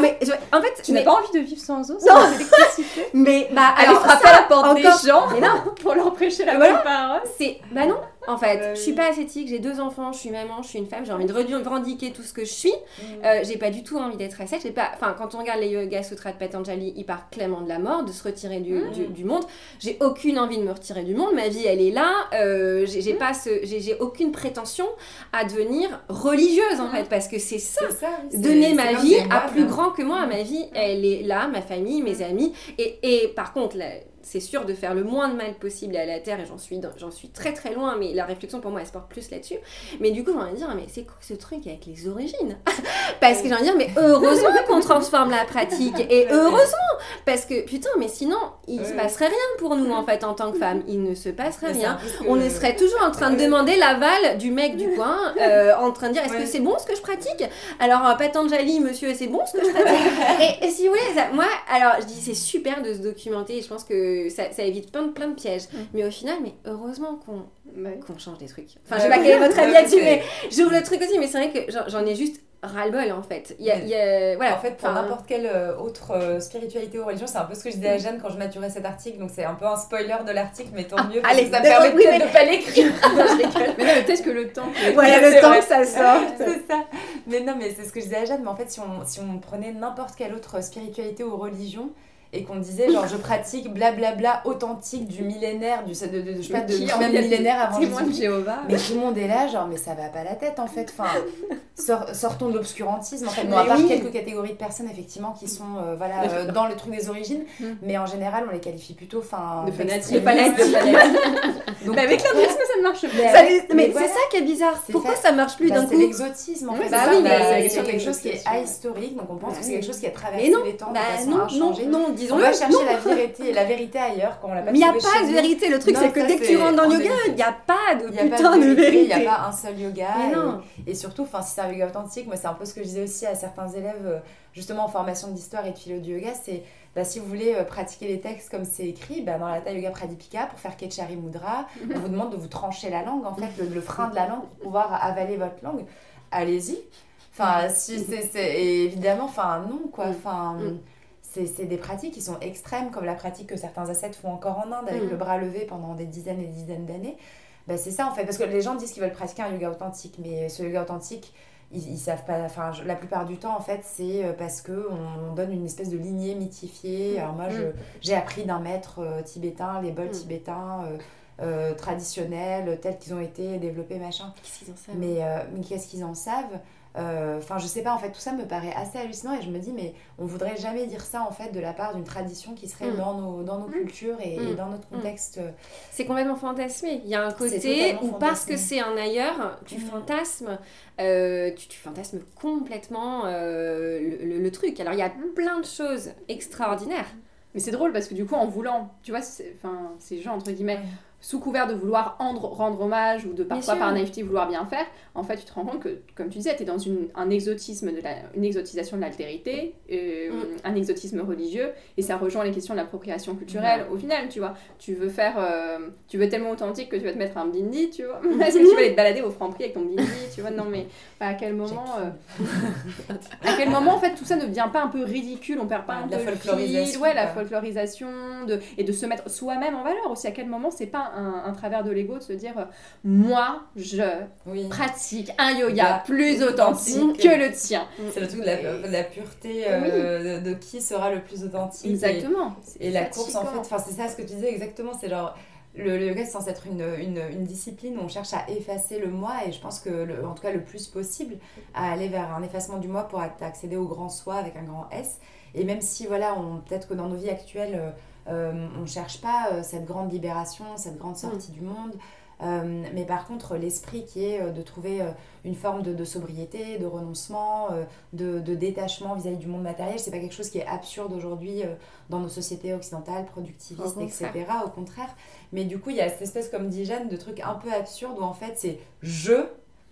mais je- en fait, Tu mais, n'as pas envie de vivre sans eau, Non. électricité mais bah Aller alors frapper à la porte encore- des gens Mais non, [laughs] pour leur prêcher la Voilà. bonne parole. c'est bah non. En fait, Bah je suis pas ascétique, j'ai deux enfants, je suis maman, je suis une femme, j'ai envie de revendiquer tout ce que je suis. Mm. Euh, j'ai pas du tout envie d'être ascète. J'ai pas, enfin, quand on regarde les Yoga Sutras de Patanjali, il parle clairement de la mort, de se retirer du, Mm. du, du monde. J'ai aucune envie de me retirer du monde. Ma vie, elle est là. Euh, j'ai Mm. pas ce, j'ai aucune prétention à devenir religieuse en fait, parce que c'est ça. Donner ma vie à plus grand que moi. Ma vie, elle est là, ma famille, mes amis. Et, et par contre, là, c'est sûr de faire le moins de mal possible à la Terre, et j'en suis, j'en suis très très loin, mais la réflexion pour moi, elle se porte plus là-dessus. Mais du coup, j'ai envie de dire, mais c'est quoi ce truc avec les origines? [laughs] Parce que j'ai envie de dire, mais [laughs] heureusement qu'on transforme la pratique, et heureusement Parce que, putain, mais sinon, il se passerait rien pour nous, en fait, en tant que femmes. Il ne se passerait rien. On ne serait toujours en train de demander l'aval du mec du coin, euh, en train de dire est-ce que c'est bon ce que je pratique? Alors, euh, Patanjali, monsieur, c'est bon ce que je pratique? [laughs] Et, et si vous voulez, ça- moi, alors je dis c'est super de se documenter et je pense que ça, ça évite plein de, plein de pièges. Mm. Mais au final, mais heureusement qu'on Ouais. qu'on change des trucs. Enfin, Ouais, je sais pas quel est votre avis Ouais, là-dessus, mais j'ouvre le truc aussi, mais c'est vrai que j'en- ai juste ras-le-bol en fait. Il y a, il y a- voilà. En fait, pour Enfin, n'importe quelle euh, autre euh, spiritualité ou religion, c'est un peu ce que je disais à Jeanne quand je maturais cet article, donc c'est un peu un spoiler de l'article, mais tant mieux, parce allez, que ça me permet oui, peut-être mais- de pas l'écrire. [laughs] non, je rigole. Mais non, mais peut-être que le temps. Voilà [laughs] le temps vrai. que ça sort. [laughs] c'est ça. Mais non, mais c'est ce que je disais à Jeanne, mais en fait, si on, si on prenait n'importe quelle autre spiritualité ou religion, et qu'on disait genre je pratique blablabla authentique du millénaire du de, de, de- je sais pas de Qui, même millénaire avant Témoin de. Jéhovah. mais tout le monde est là, genre, mais ça va pas la tête en fait. Enfin, sort- sortons de l'obscurantisme en fait. Bon, à Mais part oui. quelques catégories de personnes effectivement qui sont euh, voilà, [laughs] euh, dans le truc des origines, Mm. mais en général on les qualifie plutôt enfin, De fanatiques. de fanatiques. [laughs] Donc, Mais avec l'hindouisme, ça ne marche pas. Mais lui- mais voilà. c'est ça qui est bizarre. C'est Pourquoi fait. ça marche plus Bah, d'un c'est coup l'exotisme en fait. bah c'est oui, mais c'est c'est sur quelque chose qui est ahistorique, donc on pense Bah que c'est quelque chose qui a Mais traversé non, les temps bah non, non, non, On disons-le. va chercher non. la vérité, la vérité ailleurs quand on l'a pas Mais il n'y a pas de vérité. Le truc, c'est que dès que tu rentres dans le yoga, il n'y a pas de Il putain de Il vérité. n'y a pas un seul yoga. Et- non. Et surtout, enfin, si c'est un yoga authentique, moi c'est un peu ce que je disais aussi à certains élèves, euh, justement en formation d'histoire et de philo du yoga, c'est bah, si vous voulez euh, pratiquer les textes comme c'est écrit, bah, dans la Hatha Yoga Pradipika, pour faire Ketchari Mudra, on vous demande de vous trancher la langue, en fait, le, le frein de la langue pour pouvoir avaler votre langue. Allez-y. Enfin, si c'est, évidemment, enfin, non, quoi. Mm. Enfin, Mm. C'est, des pratiques qui sont extrêmes, comme la pratique que certains ascètes font encore en Inde, avec Mm. le bras levé pendant des dizaines et des dizaines d'années. Bah, c'est ça, en fait, parce que les gens disent qu'ils veulent pratiquer un yoga authentique, mais ce yoga authentique, ils, ils savent pas, enfin, la plupart du temps, en fait, c'est euh, parce que on donne une espèce de lignée mythifiée. Alors moi, je, j'ai appris d'un maître euh, tibétain, les bols Mm. tibétains euh, euh, traditionnels, tels qu'ils ont été développés, machin. Qu'est-ce qu'ils en savent? Mais, mais qu'est-ce qu'ils en savent? Euh, Enfin, je sais pas, en fait, tout ça me paraît assez hallucinant et je me dis, mais on voudrait jamais dire ça, en fait, de la part d'une tradition qui serait Mm. dans, nos, dans nos Mm. cultures et, et Mm. dans notre contexte. euh, C'est complètement fantasmé. Il y a un côté où parce que c'est un ailleurs, tu fantasmes, euh, tu, tu fantasmes complètement euh, le, le- le truc. Alors il y a plein de choses extraordinaires. Mais c'est drôle parce que du coup, en voulant, tu vois, c'est- enfin, ces gens, entre guillemets. Sous couvert de vouloir rendre, rendre hommage ou de parfois par naïveté vouloir bien faire, en fait, tu te rends compte que, comme tu disais, tu es dans une, un exotisme, de la, une exotisation de l'altérité, euh, Mm. un exotisme religieux, et ça rejoint les questions de l'appropriation culturelle au final, tu vois. Tu veux faire, euh, tu veux tellement authentique que tu vas te mettre un blindi, tu vois. [laughs] Est-ce que tu vas aller te balader au Franprix avec ton blindi, tu vois Non, mais à quel moment, euh, à quel moment, en fait, tout ça ne devient pas un peu ridicule On perd pas Ouais, un la peu folklorisation, fil, ouais, la folklorisation, de, et de se mettre soi-même en valeur aussi. À quel moment, c'est pas un, un travers de l'ego de se dire, euh, moi, je Oui. pratique un yoga Yoga plus authentique que le tien. C'est le truc de la, de la pureté euh, de, de qui sera le plus authentique. Exactement. Et, la course, en fait, enfin, c'est ça ce que tu disais exactement, c'est genre. Le, le yoga, c'est censé être une, une, une discipline où on cherche à effacer le moi, et je pense que, le- en tout cas, le plus possible, à aller vers un effacement du moi pour accéder au grand soi avec un grand S. Et même si, voilà, on- peut-être que dans nos vies actuelles, euh, on ne cherche pas euh, cette grande libération, cette grande sortie du monde, euh, mais par contre, l'esprit qui est euh, de trouver euh, une forme de, de sobriété, de renoncement, euh, de, de détachement vis-à-vis du monde matériel, c'est pas quelque chose qui est absurde aujourd'hui euh, dans nos sociétés occidentales, productivistes, Au etc. Au contraire. Mais du coup, il y a cette espèce, comme dit Jeanne, de truc un peu absurde où en fait, c'est je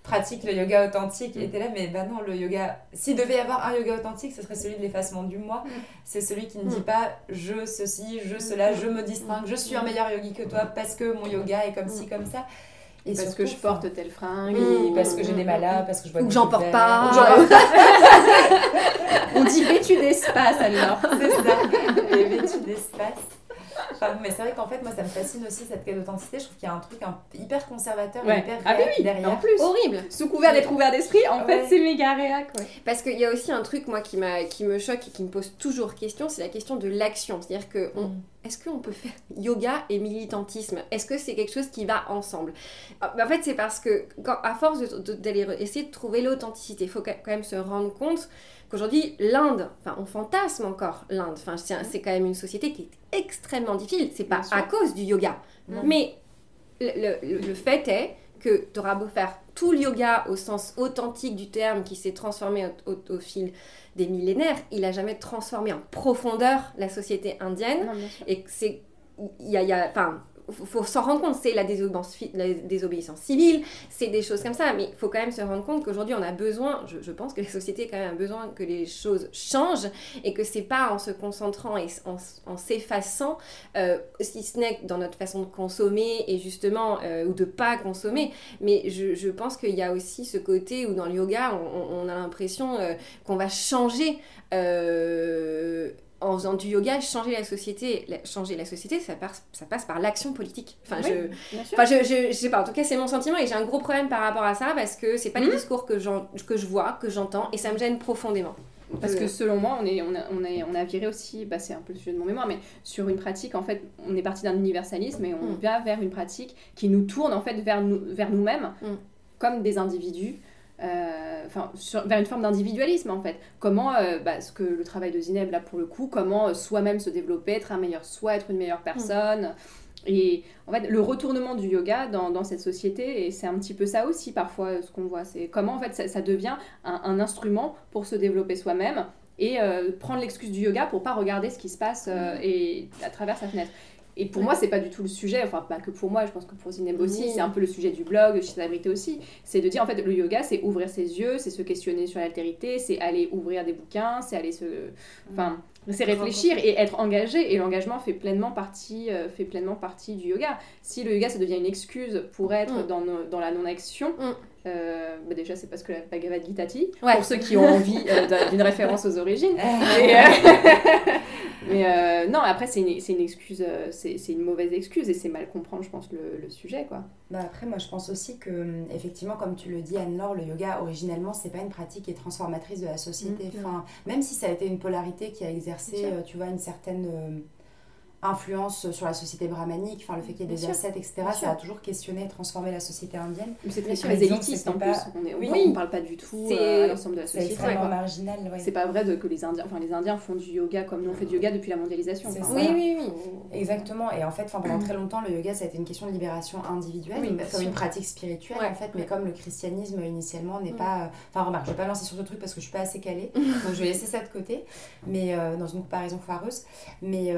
pratique le yoga authentique. Et t'es là, mais bah non, le yoga. S'il devait y avoir un yoga authentique, ce serait celui de l'effacement du moi. Mm. C'est celui qui ne dit Mm. pas je ceci, je cela, je me distingue, je suis un meilleur yogi que toi parce que mon yoga est comme ci, comme ça. Et Parce surtout, que je porte telle fringue. Oui, Mm. parce que j'ai des malades, parce que je Ou que j'en porte pas. [laughs] On dit vêtu d'espace alors. [laughs] C'est ça, les vêtus d'espace. Mais c'est vrai qu'en fait, moi, ça me fascine aussi cette quête d'authenticité. Je trouve qu'il y a un truc un- hyper conservateur et Ouais. hyper Ah oui, réac oui, derrière. en plus. Horrible. Sous couvert d'être ouvert d'esprit, en fait, c'est méga réac. Ouais. Parce qu'il y a aussi un truc, moi, qui, me choque et qui me pose toujours question, c'est la question de l'action. C'est-à-dire que on- Mm. est-ce qu'on peut faire yoga et militantisme? Est-ce que c'est quelque chose qui va ensemble? Ah, bah, En fait, c'est parce que, quand, à force d'aller essayer de trouver l'authenticité, il faut quand même se rendre compte qu'aujourd'hui, l'Inde, enfin, on fantasme encore l'Inde. Enfin, c'est, quand même une société qui est extrêmement difficile. C'est pas à cause du yoga. Non. Mais le, le- le fait est que tu auras beau faire tout le yoga au sens authentique du terme qui s'est transformé au, au- au fil des millénaires, il a jamais transformé en profondeur la société indienne. Non. Et c'est. Il y a. il y a- enfin, faut, faut s'en rendre compte, c'est la désobéissance, civile, c'est des choses comme ça, mais il faut quand même se rendre compte qu'aujourd'hui on a besoin, je, pense que la société a quand même besoin que les choses changent et que c'est pas en se concentrant et en, s'effaçant, euh, si ce n'est dans notre façon de consommer et justement, euh, ou de pas consommer, mais je, pense qu'il y a aussi ce côté où dans le yoga on a l'impression euh, qu'on va changer. Euh, en faisant du yoga, changer la société, la- changer la société, ça passe, ça passe par l'action politique. Enfin, Oui, je. Enfin, je, je, je sais pas, en tout cas, c'est mon sentiment et j'ai un gros problème par rapport à ça parce que c'est pas les Mhm. discours que, que je vois, que j'entends et ça me gêne profondément. Parce Euh, que selon moi, on, est, on, a, on, a, on a viré aussi, bah, c'est un peu le sujet de mon mémoire, mais sur une pratique, en fait, on est parti d'un universalisme et on Mm. va vers une pratique qui nous tourne en fait vers, nous, vers nous-mêmes, Mm. comme des individus, euh, enfin, sur- vers une forme d'individualisme en fait. Comment, euh, bah, ce que le travail de Zineb là pour le coup, comment euh, soi-même se développer, être un meilleur soi, être une meilleure personne. Et en fait, le retournement du yoga dans, dans cette société, et c'est un petit peu ça aussi parfois euh, ce qu'on voit, c'est comment en fait ça, ça devient un, un instrument pour se développer soi-même et euh, prendre l'excuse du yoga pour pas regarder ce qui se passe euh, et à travers sa fenêtre. Et pour moi, c'est pas du tout le sujet, enfin pas que pour moi, je pense que pour Zineb aussi, Oui. c'est un peu le sujet du blog, chez Sabrité aussi. C'est de dire en fait, le yoga, c'est ouvrir ses yeux, c'est se questionner sur l'altérité, c'est aller ouvrir des bouquins, c'est aller se. Enfin, c'est réfléchir et être engagé. Et l'engagement fait pleinement partie, euh, fait pleinement partie du yoga. Si le yoga, ça devient une excuse pour être Mm. dans, dans la non-action, Mm. Euh, bah déjà, c'est parce que la Bhagavad Gita dit, Ouais. pour ceux qui ont envie euh, d'un- [laughs] d'une référence aux origines. [laughs] Mais, euh, mais, non, après, c'est une, une excuse, c'est une mauvaise excuse et c'est mal comprendre, je pense, le, le sujet, quoi. Bah après, moi, je pense aussi que, hum, effectivement, comme tu le dis, Anne-Laure, le yoga, originellement, c'est pas une pratique qui est transformatrice de la société. Mm. Enfin, même si ça a été une polarité qui a exercé, tu vois, une certaine. Euh, influence sur la société brahmanique, enfin le fait qu'il y ait des ascètes, etc. Ça a toujours questionné et transformé la société indienne. C'est très très élitistes en plus. On est, oui, on ne parle pas du tout euh, à l'ensemble de la société. C'est extrêmement marginal. C'est pas vrai de, que les Indiens, enfin les Indiens font du yoga comme nous on fait du yoga depuis la mondialisation. oui, oui, oui. Exactement. Et en fait, pendant très longtemps, le yoga ça a été une question de libération individuelle, comme une pratique spirituelle en fait, mais comme le christianisme initialement n'est pas. Euh, enfin remarque, je vais pas lancer sur ce truc parce que je suis pas assez calée, [laughs] donc je vais laisser ça de côté, mais euh, dans une comparaison foireuse. Mais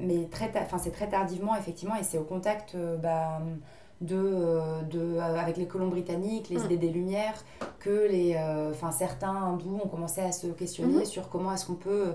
mais très, enfin c'est très tardivement effectivement et c'est au contact euh, bah, de, euh, de, euh, avec les colons britanniques, les mm. idées des Lumières, que les, enfin certains hindous ont commencé à se questionner mm-hmm. sur comment est-ce qu'on peut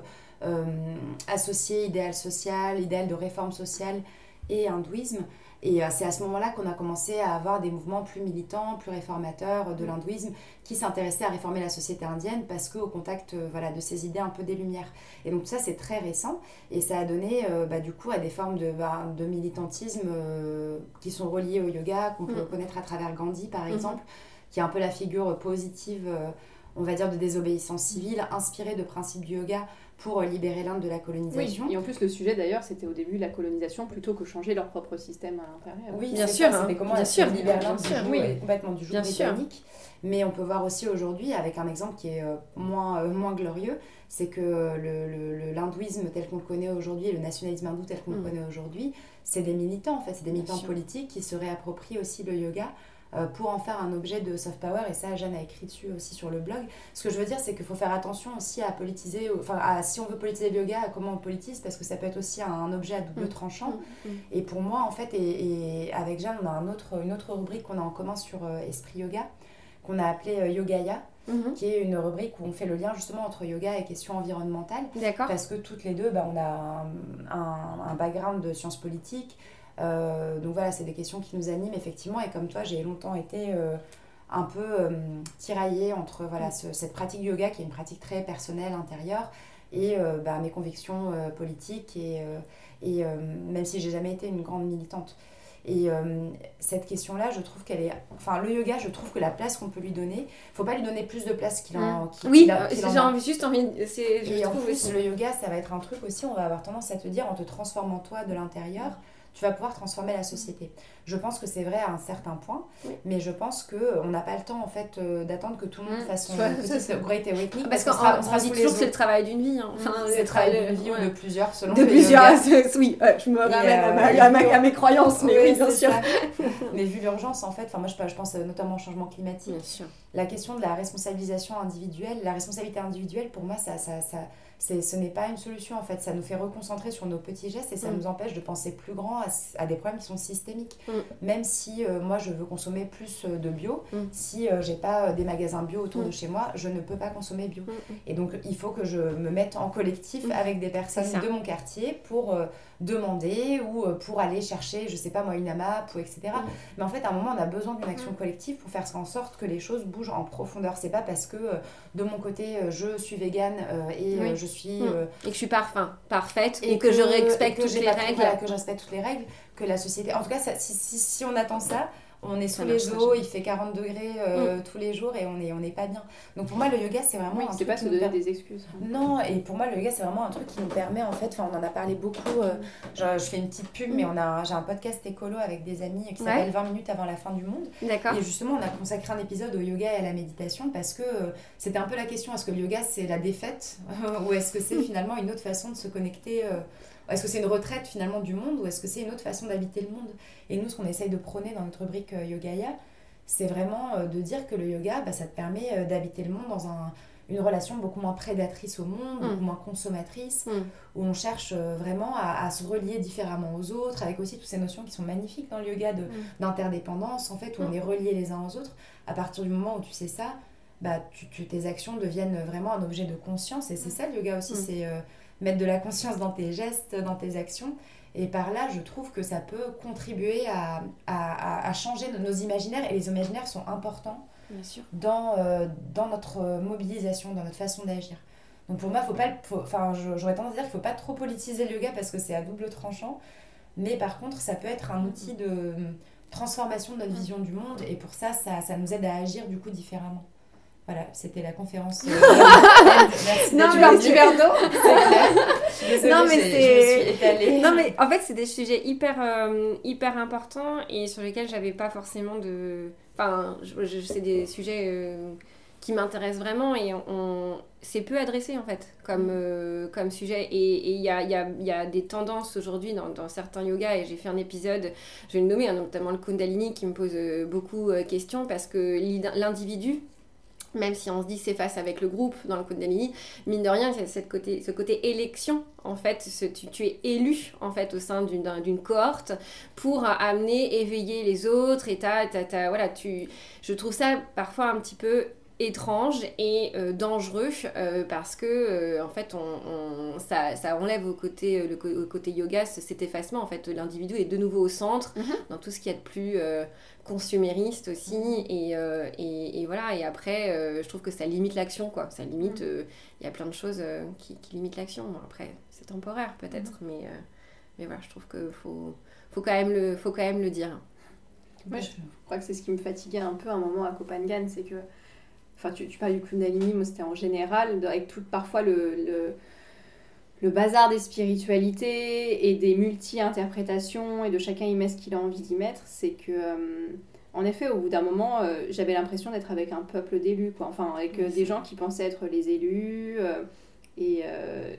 associer idéal social, idéal de réforme sociale et hindouisme. Et c'est à ce moment-là qu'on a commencé à avoir des mouvements plus militants, plus réformateurs de mm. l'hindouisme qui s'intéressaient à réformer la société indienne parce qu'au contact voilà, de ces idées un peu des Lumières. Et donc ça, c'est très récent et ça a donné euh, bah, du coup à des formes de, bah, de militantisme euh, qui sont reliées au yoga, qu'on peut mm. connaître à travers Gandhi par mm-hmm. exemple, qui est un peu la figure positive, euh, on va dire, de désobéissance civile, inspirée de principes du yoga pour libérer l'Inde de la colonisation. Oui, et en plus, le sujet d'ailleurs, c'était au début la colonisation plutôt que changer leur propre système à l'intérieur. Oui, bien sûr. C'était comment bien sûr, libérer l'Inde complètement du joug britannique. Mais on peut voir aussi aujourd'hui, avec un exemple qui est euh, moins, euh, moins glorieux, c'est que l'hindouisme le, tel qu'on le connaît aujourd'hui, le nationalisme hindou tel qu'on le mm. connaît aujourd'hui, c'est des militants en fait, c'est des militants politiques qui se réapproprient aussi le yoga euh, pour en faire un objet de soft power. Et ça, Jeanne a écrit dessus aussi sur le blog. Ce que je veux dire, c'est qu'il faut faire attention aussi à politiser, enfin, si on veut politiser le yoga, à comment on politise, parce que ça peut être aussi un, objet à double mm. tranchant. Mm. Et pour moi, en fait, et, avec Jeanne, on a un autre, une autre rubrique qu'on a en commun sur Esprit Yoga qu'on a appelé euh, Yogaya. Mhm. qui est une rubrique où on fait le lien justement entre yoga et questions environnementales. D'accord. Parce que toutes les deux, bah, on a un, background de sciences politiques. Euh, donc voilà, c'est des questions qui nous animent effectivement. Et comme toi, j'ai longtemps été euh, un peu tiraillée entre voilà, cette pratique yoga qui est une pratique très personnelle, intérieure, et bah, mes convictions politiques. Et, et même si j'ai jamais été une grande militante. Et euh, cette question-là, je trouve qu'elle est. Enfin, le yoga, je trouve que la place qu'on peut lui donner, faut pas lui donner plus de place qu'il en, a. oui, j'ai envie, juste envie. Et en plus, le yoga, ça va être un truc aussi, on va avoir tendance à te dire, en te transformant toi de l'intérieur, tu vas pouvoir transformer la société. Je pense que c'est vrai à un certain point, mais je pense qu'on euh, n'a pas le temps en fait euh, d'attendre que tout le monde mmh. fasse son great awakening. Parce qu'on se dit toujours que c'est le travail d'une vie. Hein. Enfin, c'est le travail d'une vie ou de plusieurs selon De plusieurs, [laughs] oui, je me ramène à, mes croyances, mais [laughs] oui, bien sûr. [laughs] mais vu l'urgence en fait, moi je, pense notamment au changement climatique, la question de la responsabilisation individuelle, la responsabilité individuelle pour moi ça, ça, ça ce n'est pas une solution en fait. Ça nous fait reconcentrer sur nos petits gestes et ça mm. nous empêche de penser plus grand à, des problèmes qui sont systémiques. Mm. Même si euh, moi je veux consommer plus euh, de bio, mm. si euh, j'ai pas des magasins bio autour de chez moi, je ne peux pas consommer bio. Et donc il faut que je me mette en collectif avec des personnes de mon quartier pour demander ou pour aller chercher, je sais pas moi, une AMAP ou etc. Mais en fait, à un moment, on a besoin d'une action collective pour faire en sorte que les choses bougent en profondeur. C'est pas parce que de mon côté, je suis végane et je suis. Euh, et que je suis parfum, parfaite, et que, je respecte toutes les règles. que je respecte toutes les règles, que la société. En tout cas, si, si, si, on attend ça, on est sous les eaux, il fait 40 degrés euh, mm. tous les jours et on n'est on est pas bien. Donc pour moi, le yoga, c'est vraiment. Oui, c'est pas se donner des excuses. Non, et pour moi, le yoga, c'est vraiment un truc qui nous permet, en fait, on en a parlé beaucoup. Euh, je, fais une petite pub, mais on a, j'ai un podcast écolo avec des amis qui s'appelle 20 minutes avant la fin du monde. D'accord. Et justement, on a consacré un épisode au yoga et à la méditation parce que euh, c'était un peu la question est-ce que le yoga, c'est la défaite [laughs] ou est-ce que c'est finalement une autre façon de se connecter est-ce que c'est une retraite finalement du monde ou est-ce que c'est une autre façon d'habiter le monde? Et nous, ce qu'on essaye de prôner dans notre rubrique euh, Yogaya, c'est vraiment euh, de dire que le yoga, bah, ça te permet euh, d'habiter le monde dans un, une relation beaucoup moins prédatrice au monde, beaucoup mm. moins consommatrice, mm. où on cherche vraiment à, se relier différemment aux autres, avec aussi toutes ces notions qui sont magnifiques dans le yoga mm. d'interdépendance, en fait, où on est reliés les uns aux autres. À partir du moment où tu sais ça, bah, tu, tes actions deviennent vraiment un objet de conscience, et c'est ça le yoga aussi, c'est mettre de la conscience dans tes gestes, dans tes actions. Et par là, je trouve que ça peut contribuer à, à, à changer nos imaginaires. Et les imaginaires sont importants Dans, euh, dans notre mobilisation, dans notre façon d'agir. Donc pour moi, faut pas, enfin, j'aurais tendance à dire qu'il ne faut pas trop politiser le yoga parce que c'est à double tranchant. Mais par contre, ça peut être un outil de transformation de notre vision du monde. Et pour ça, ça, ça nous aide à agir du coup différemment. Voilà, c'était la conférence. [laughs] non, mais petit verre d'eau. non, mais c'est. Non, mais en fait, c'est des sujets hyper, euh, hyper importants et sur lesquels j'avais pas forcément de. Enfin, je, c'est des sujets euh, qui m'intéressent vraiment et on, c'est peu adressé en fait comme, mm. euh, comme sujet. Et il y a, y, a, y a, des tendances aujourd'hui dans, dans, certains yogas et j'ai fait un épisode, je vais le nommer, hein, notamment le Kundalini qui me pose beaucoup de questions parce que l'individu même si on se dit c'est face avec le groupe dans le Kundalini, mine de rien, c'est côté, ce côté élection, en fait, ce, tu, es élu, en fait, au sein d'une cohorte pour amener, éveiller les autres, et t'as, voilà, tu, je trouve ça parfois un petit peu étrange et euh, dangereux euh, parce que euh, en fait on, ça, ça, enlève au côté, le, côté yoga cet effacement en fait l'individu est de nouveau au centre mhm. dans tout ce qui est de plus consumériste aussi. Et, euh, et, et, voilà, et après, euh, je trouve que ça limite l'action, quoi. Ça limite, mm. euh, il y a plein de choses qui, qui, limitent l'action. après, c'est temporaire peut-être, mm. mais, mais voilà, je trouve qu'il faut, faut, quand même le, faut quand même le dire. Moi, je crois que c'est ce qui me fatiguait un peu à un moment à Copenhague, c'est que, enfin, tu, tu parles du Kundalini, moi c'était en général, avec tout parfois le, le le bazar des spiritualités et des multi-interprétations et de chacun y met ce qu'il a envie d'y mettre, c'est que, euh, en effet, au bout d'un moment, euh, j'avais l'impression d'être avec un peuple d'élus, quoi. Enfin, avec euh, des gens qui pensaient être les élus et,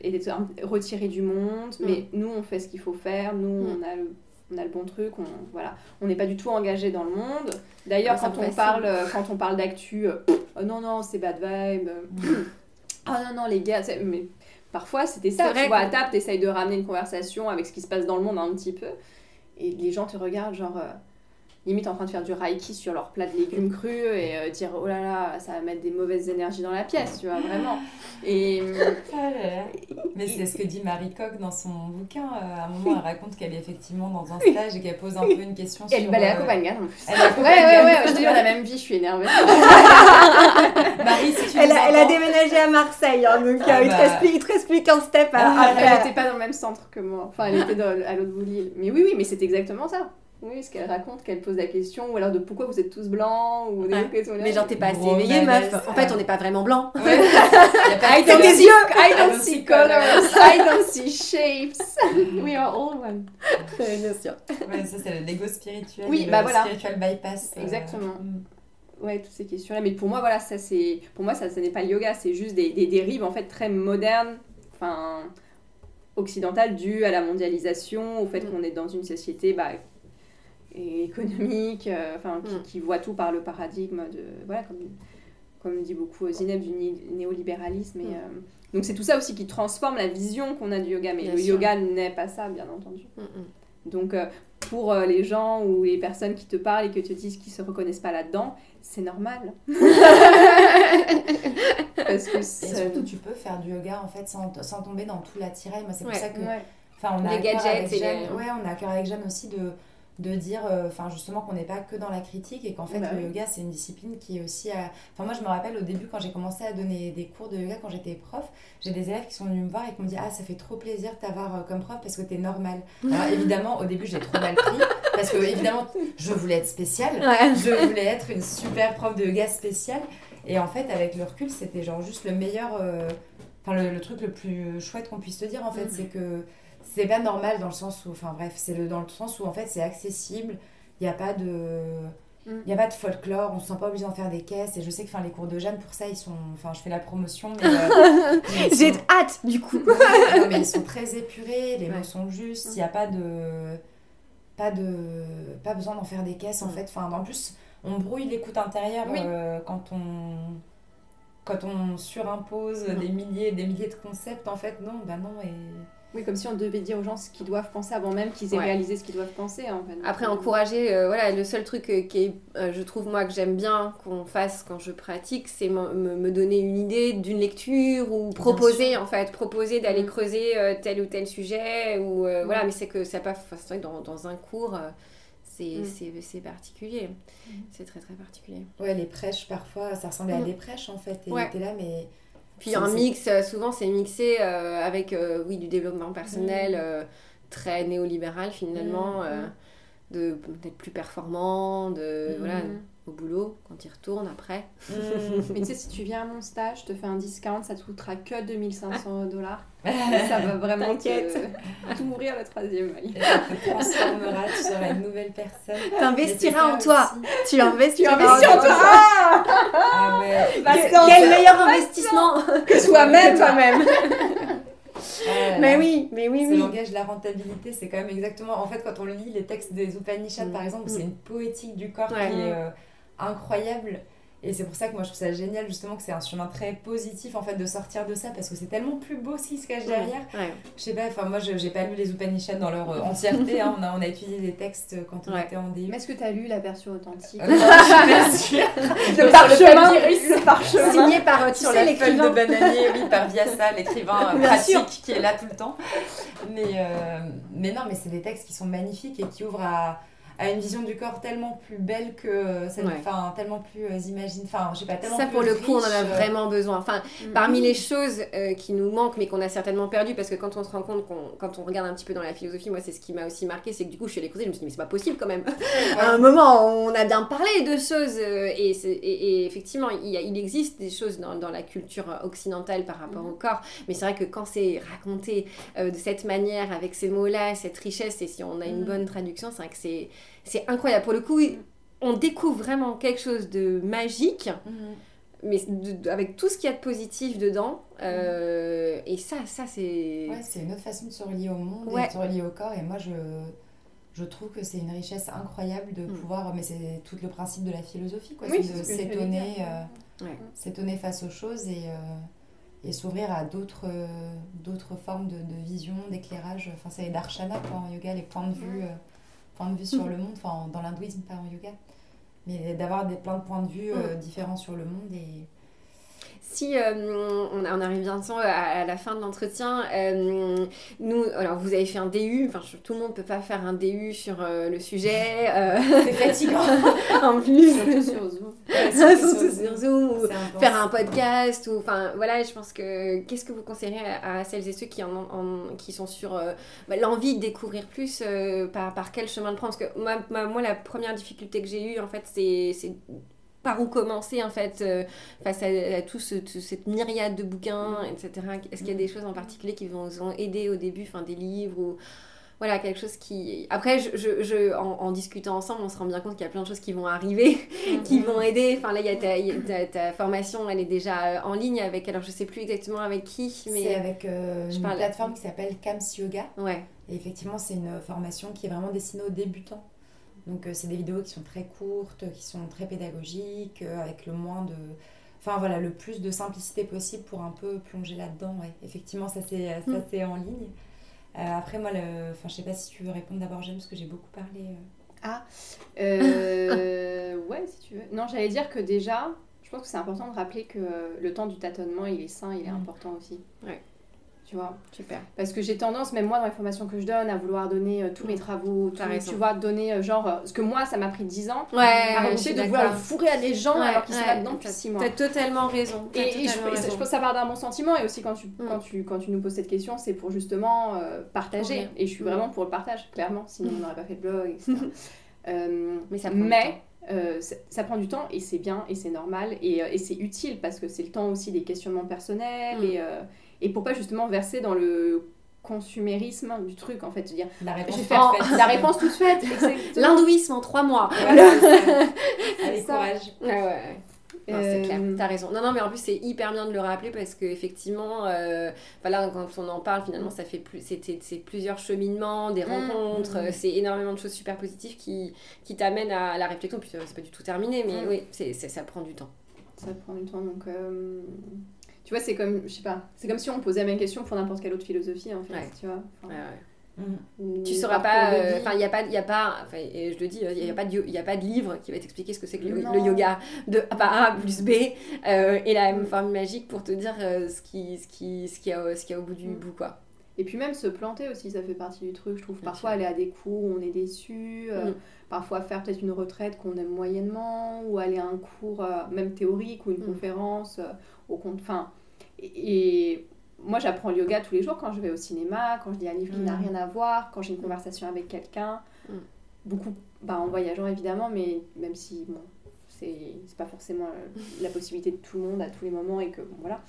et d'être retirés du monde. Mm. Mais nous, on fait ce qu'il faut faire, nous, mm. on a le on a le bon truc, on voilà, on n'est pas du tout engagé dans le monde. D'ailleurs, quand, on parle, quand on parle d'actu, oh non non, c'est bad vibe. [coughs] Ah non non les gars, mais Parfois, c'était ça. Tu vois, à table, t'essayes de ramener une conversation avec ce qui se passe dans le monde un petit peu. Et les gens te regardent, genre, euh, limite en train de faire du reiki sur leur plat de légumes crus et euh, dire oh là là, ça va mettre des mauvaises énergies dans la pièce, tu vois, vraiment. Et, [laughs] ah Mais c'est ce que dit Marie Coq dans son bouquin. Euh, à un moment, elle raconte qu'elle est effectivement dans un stage et qu'elle pose un peu une question sur. Elle balait à Copenhague en plus. Elle ouais, ouais, ouais, je dis, on a la même vie, je suis énervée. [laughs] [laughs] Marie, si tu elle, a, elle a déménagé à Marseille, hein, donc ah il, te bah. explique, il, te explique, un step à, ah, Elle n'était pas dans le même centre que moi. Enfin, elle était dans, à l'autre bout de l'île. Mais oui, oui, mais c'est exactement ça. Oui, ce qu'elle raconte, qu'elle pose la question, ou alors de pourquoi vous êtes tous blancs, ou des Mais genre, t'es pas assez éveillé, meuf. En fait, on n'est pas vraiment blanc. Ouais. I, don't see, I don't see colors, I don't see shapes. [laughs] We are all one. Bien sûr. Ouais, ça, c'est l'ego spirituel. Oui, bah voilà. spiritual bypass. Euh, Exactement. Mm. Ouais, toutes ces questions-là. Mais pour moi, voilà, ça, c'est. Pour moi, ça, ça n'est pas le yoga, c'est juste des, des dérives, en fait, très modernes. Enfin occidentale dues à la mondialisation, au fait mm. qu'on est dans une société bah, et économique, euh, enfin, qui, mm. qui, voit tout par le paradigme de, voilà, comme, comme dit beaucoup Zineb, du néolibéralisme. Et, mm. euh, donc c'est tout ça aussi qui transforme la vision qu'on a du yoga, mais le yoga n'est pas ça, bien entendu. Mm, donc euh, pour les gens ou les personnes qui te parlent et que te disent qu'ils se reconnaissent pas là-dedans, c'est normal. [laughs] Parce que et surtout, tu peux faire du yoga en fait sans, sans tomber dans tout l'attirail. Moi, c'est pour ça que. Enfin, on a les gadgets. Jeanne, Ouais, on a à cœur avec Jeanne aussi de de dire euh, enfin justement qu'on n'est pas que dans la critique et qu'en fait bah le yoga c'est une discipline qui est aussi à... enfin moi je me rappelle au début quand j'ai commencé à donner des cours de yoga quand j'étais prof j'ai des élèves qui sont venus me voir et qui m'ont dit ah ça fait trop plaisir de t'avoir euh, comme prof parce que t'es normal. Alors évidemment au début j'ai trop mal pris parce que évidemment je voulais être spéciale. Je voulais être une super prof de yoga spéciale. Et en fait avec le recul c'était genre juste le meilleur euh, enfin le, truc le plus chouette qu'on puisse te dire en fait. Mm. c'est que c'est pas normal dans le sens où, enfin bref, c'est le, dans le sens où en fait c'est accessible, il n'y a pas de... Il mm. n'y a pas de folklore, on ne se sent pas obligé d'en faire des caisses. Et je sais que les cours de Jeanne, pour ça, ils sont. Enfin, je fais la promotion. Mais, euh, [laughs] J'ai hâte, du coup. [laughs] non, mais ils sont très épurés, les mots sont justes, il n'y a pas de. Pas de. Pas besoin d'en faire des caisses, en mm. fait. Enfin, en plus, on brouille l'écoute intérieure euh, quand on. Quand on surimpose mm. des milliers et des milliers de concepts, en fait, non, bah non. Et oui, comme si on devait dire aux gens ce qu'ils doivent penser avant même qu'ils aient réalisé ce qu'ils doivent penser. En fait. Après, encourager, euh, voilà, le seul truc euh, qui est, euh, je trouve moi que j'aime bien qu'on fasse quand je pratique, c'est me, donner une idée d'une lecture ou proposer en fait, proposer d'aller mm. creuser tel ou tel sujet ou mm. voilà, mais c'est que ça pas, dans, dans un cours. Mm. c'est particulier. C'est très très particulier. Ouais, les prêches parfois, ça ressemblait à des prêches en fait. Et ouais. là, mais puis un mix, euh, souvent c'est mixé euh, avec euh, oui, du développement personnel mm. très néolibéral finalement, mm, mm. de d'être plus performant, de voilà, au boulot, quand il retourne après. Mm. Mais tu sais, si tu viens à mon stage, je te fais un discount, ça te coûtera que 2500 dollars. ça va vraiment te- t'ouvrir le troisième œil. [laughs] Et ça te transformera, tu seras une nouvelle personne. T'investiras en toi. aussi. Tu investiras Tu investis en toi Ah Ah ouais. Que- Quel meilleur investissement que toi-même, toi-même. Ah Mais oui, mais oui, Ce oui. langage de la rentabilité, c'est quand même exactement. En fait, quand on lit les textes des Upanishads, Mm. par exemple, c'est une poétique du corps Ouais. qui est euh, incroyable. Et c'est pour ça que moi je trouve ça génial justement que c'est un chemin très positif en fait de sortir de ça parce que c'est tellement plus beau ce qui se cache derrière. Ouais. Je sais pas, enfin moi j'ai pas lu les Upanishads dans leur euh, entièreté, hein. on, a, on a étudié les textes quand on Ouais. était en DU. Mais est-ce que t'as lu la version authentique Euh, [laughs] non, je suis pas sûre. Le parchemin Le parchemin Signé par, euh, tu sur sais, la feuille de l'écrivain. bananier, oui, par Vyasa, l'écrivain euh, pratique sûr. qui est là tout le temps. Mais, euh, mais non, mais c'est des textes qui sont magnifiques et qui ouvrent à, à une vision du corps tellement plus belle que euh, celle, Ouais. enfin, tellement plus euh, imagine, enfin, je sais pas, tellement Ça, plus pour le coup, on en a euh, vraiment besoin. Enfin, Mm. parmi les choses euh, qui nous manquent, mais qu'on a certainement perdu, parce que quand on se rend compte, qu'on, quand on regarde un petit peu dans la philosophie, moi, c'est ce qui m'a aussi marqué, c'est que du coup, je suis allée creuser, je me suis dit, mais c'est pas possible quand même. À un moment, on a bien parlé de choses, euh, et, et- et effectivement, il, y a- il existe des choses dans, dans la culture occidentale par rapport au corps, mais c'est vrai que quand c'est raconté euh, de cette manière, avec ces mots-là, cette richesse, et si on a une Mhm. bonne traduction, c'est vrai que c'est, c'est incroyable. Pour le coup, on découvre vraiment quelque chose de magique Mhm. mais de- avec tout ce qu'il y a de positif dedans. euh, et ça, ça c'est. Ouais, c'est une autre façon de se relier au monde et de se relier au corps. Et moi, je, je trouve que c'est une richesse incroyable de Mm. pouvoir. Mais c'est tout le principe de la philosophie, quoi. Oui, c'est de s'étonner, euh, Ouais. s'étonner face aux choses et, euh, et s'ouvrir à d'autres d'autres formes de, de vision, d'éclairage. Enfin, c'est darshana, quoi, en yoga, les points de vue, euh, points de vue sur le monde. Enfin, dans l'hindouisme, pas en yoga. Mais d'avoir des, plein de points de vue euh, différents sur le monde et. Si euh, on, on arrive bientôt à, à la fin de l'entretien, euh, nous, alors vous avez fait un DU, enfin tout le monde peut pas faire un DU sur euh, le sujet, C'est fatigant! [laughs] en plus, Surtout sur Zoom. [laughs] surtout sur Zoom, ou faire un podcast ou enfin voilà je pense que qu'est-ce que vous conseillerez à, à celles et ceux qui en, en- qui sont sur bah, l'envie de découvrir plus par, par quel chemin le prendre? Parce que moi, moi, moi, la première difficulté que j'ai eue en fait c'est par où commencer en fait euh, face à, à tout ce- tout cette myriade de bouquins etc est-ce qu'il y a des choses en particulier qui vous ont aidé au début enfin des livres ou voilà, quelque chose qui... Après, je, je, je- en, en discutant ensemble, on se rend bien compte qu'il y a plein de choses qui vont arriver qui vont aider. Enfin là, il y a ta, il y a ta, ta formation, elle est déjà euh, en ligne avec, alors je sais plus exactement avec qui, C'est mais avec euh, je une parle- plateforme qui s'appelle Kams Yoga. ouais, Et effectivement, c'est une formation qui est vraiment destinée aux débutants. Donc, euh, c'est des vidéos qui sont très courtes, qui sont très pédagogiques, euh, avec le moins de. Enfin, voilà, le plus de simplicité possible pour un peu plonger là-dedans. Ouais. Effectivement, ça, c'est ça, Mm. c'est en ligne. Euh, après, moi, le... enfin, je sais pas si tu veux répondre d'abord, James, parce que j'ai beaucoup parlé. euh. Euh, [laughs] ouais, si tu veux. Non, j'allais dire que déjà, je pense que c'est important de rappeler que le temps du tâtonnement, il est sain, il est Mm. important aussi. Ouais. Tu vois super. Parce que j'ai tendance, même moi, dans les formations que je donne, à vouloir donner euh, tous mes travaux, T'as tout, raison. tu vois, donner euh, genre. euh, ce que moi, ça m'a pris 10 ans. Ouais, à de vouloir le fourrer à des gens Ouais, alors qu'ils sont là-dedans depuis t'as- 6 mois. T'as totalement raison. Et, je, totalement et je raison. pense que ça part d'un bon sentiment et aussi quand tu, Mm. quand tu, quand tu nous poses cette question, c'est pour justement partager. Et je suis Mm. vraiment pour le partage, clairement, sinon on n'aurait pas fait de blog, [laughs] etc. Mais ça prend du mais, euh, ça, ça prend du temps et c'est bien et c'est normal et, et c'est utile parce que c'est le temps aussi des questionnements personnels Mm. et, euh, et pour pas justement verser dans le consumérisme du truc en fait, dire La réponse je faire la réponse toute faite. L'hindouisme en trois mois. Voilà. [laughs] Allez, ça. courage. Ouais, ouais, c'est Euh, clair, t'as raison. Non, non, mais en plus, c'est hyper bien de le rappeler parce qu'effectivement, euh, voilà, quand on en parle, finalement, ça fait plus, c'est plusieurs cheminements, des Mm. rencontres, euh, c'est énormément de choses super positives qui, qui t'amènent à la réflexion. Puis euh, c'est pas du tout terminé, mais Mm. oui, c'est, c'est- ça prend du temps. Ça prend du temps, donc... euh, Tu vois, c'est comme, je sais pas, c'est comme si on posait la même question pour n'importe quelle autre philosophie, en fait, Ouais. tu vois. Enfin, Ouais, ouais. Mhm. Tu sauras pas, euh, vie. enfin, il n'y a pas, il y a pas, enfin, et je le dis, il n'y a, pas de y a pas de livre qui va t'expliquer ce que c'est que le, yoga de A par A plus B euh, et la même formule magique pour te dire euh, ce qui, ce qui, ce qui, a, ce qui a au bout du Mm. bout, quoi. Et puis même se planter aussi, ça fait partie du truc. Je trouve Bien parfois sûr. aller à des cours où on est déçu, euh, Mm. parfois faire peut-être une retraite qu'on aime moyennement, ou aller à un cours euh, même théorique ou une Mm. conférence euh, au compte. Enfin, et, et moi j'apprends le yoga tous les jours quand je vais au cinéma, quand je lis un livre qui n'a Mm. rien à voir, quand j'ai une conversation avec quelqu'un. Mm. Beaucoup, bah, en voyageant évidemment, mais même si bon, c'est pas forcément la possibilité de tout le monde à tous les moments et que bon, voilà.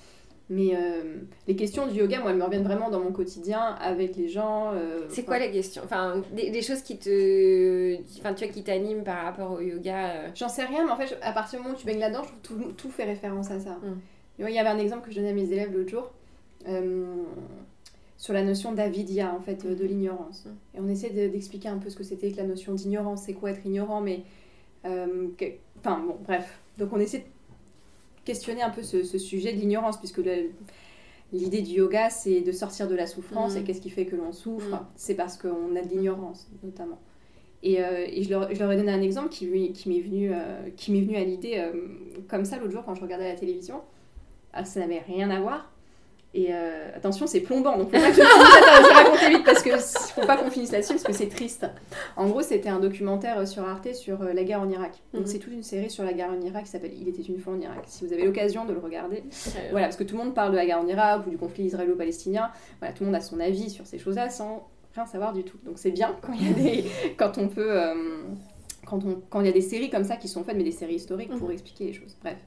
Mais euh, les questions du yoga, moi, elles me reviennent vraiment dans mon quotidien avec les gens. Euh, c'est quoi les questions? Enfin, des, choses qui te, enfin, tu vois, qui t'animent par rapport au yoga. Euh? J'en sais rien, mais en fait, à partir du moment où tu baignes là-dedans, tout, tout, fait référence à ça. Mm. Il y avait un exemple que je donnais à mes élèves l'autre jour sur la notion d'avidia, en fait, de l'ignorance. Mm. Et on essaie d'expliquer un peu ce que c'était que la notion d'ignorance, c'est quoi être ignorant, mais enfin bon, bref. Donc on essaie de questionner un peu ce, sujet de l'ignorance, puisque l'idée du yoga, c'est de sortir de la souffrance. Et mm. qu'est-ce qui fait que l'on souffre mm. C'est parce qu'on a de l'ignorance, notamment. Et, euh, je, leur, je, leur, ai donné un exemple qui, qui m'est venu, euh, qui venu à l'idée euh, comme ça l'autre jour quand je regardais la télévision. Ah, ça n'avait rien à voir. Et euh, attention, c'est plombant, donc faut pas que je, [laughs] je raconter vite parce que faut pas qu'on finisse là-dessus parce que c'est triste. En gros, c'était un documentaire euh, sur Arte sur euh, la guerre en Irak. Donc mhm. c'est toute une série sur la guerre en Irak qui s'appelle Il était une fois en Irak. Si vous avez l'occasion de le regarder, voilà, parce que tout le monde parle de la guerre en Irak ou du conflit israélo-palestinien. Voilà, tout le monde a son avis sur ces choses-là sans rien savoir du tout. Donc c'est bien quand il y a des, [laughs] quand on peut, quand on, quand il y a des séries comme ça qui sont faites, mais des séries historiques pour mhm. expliquer les choses. Bref.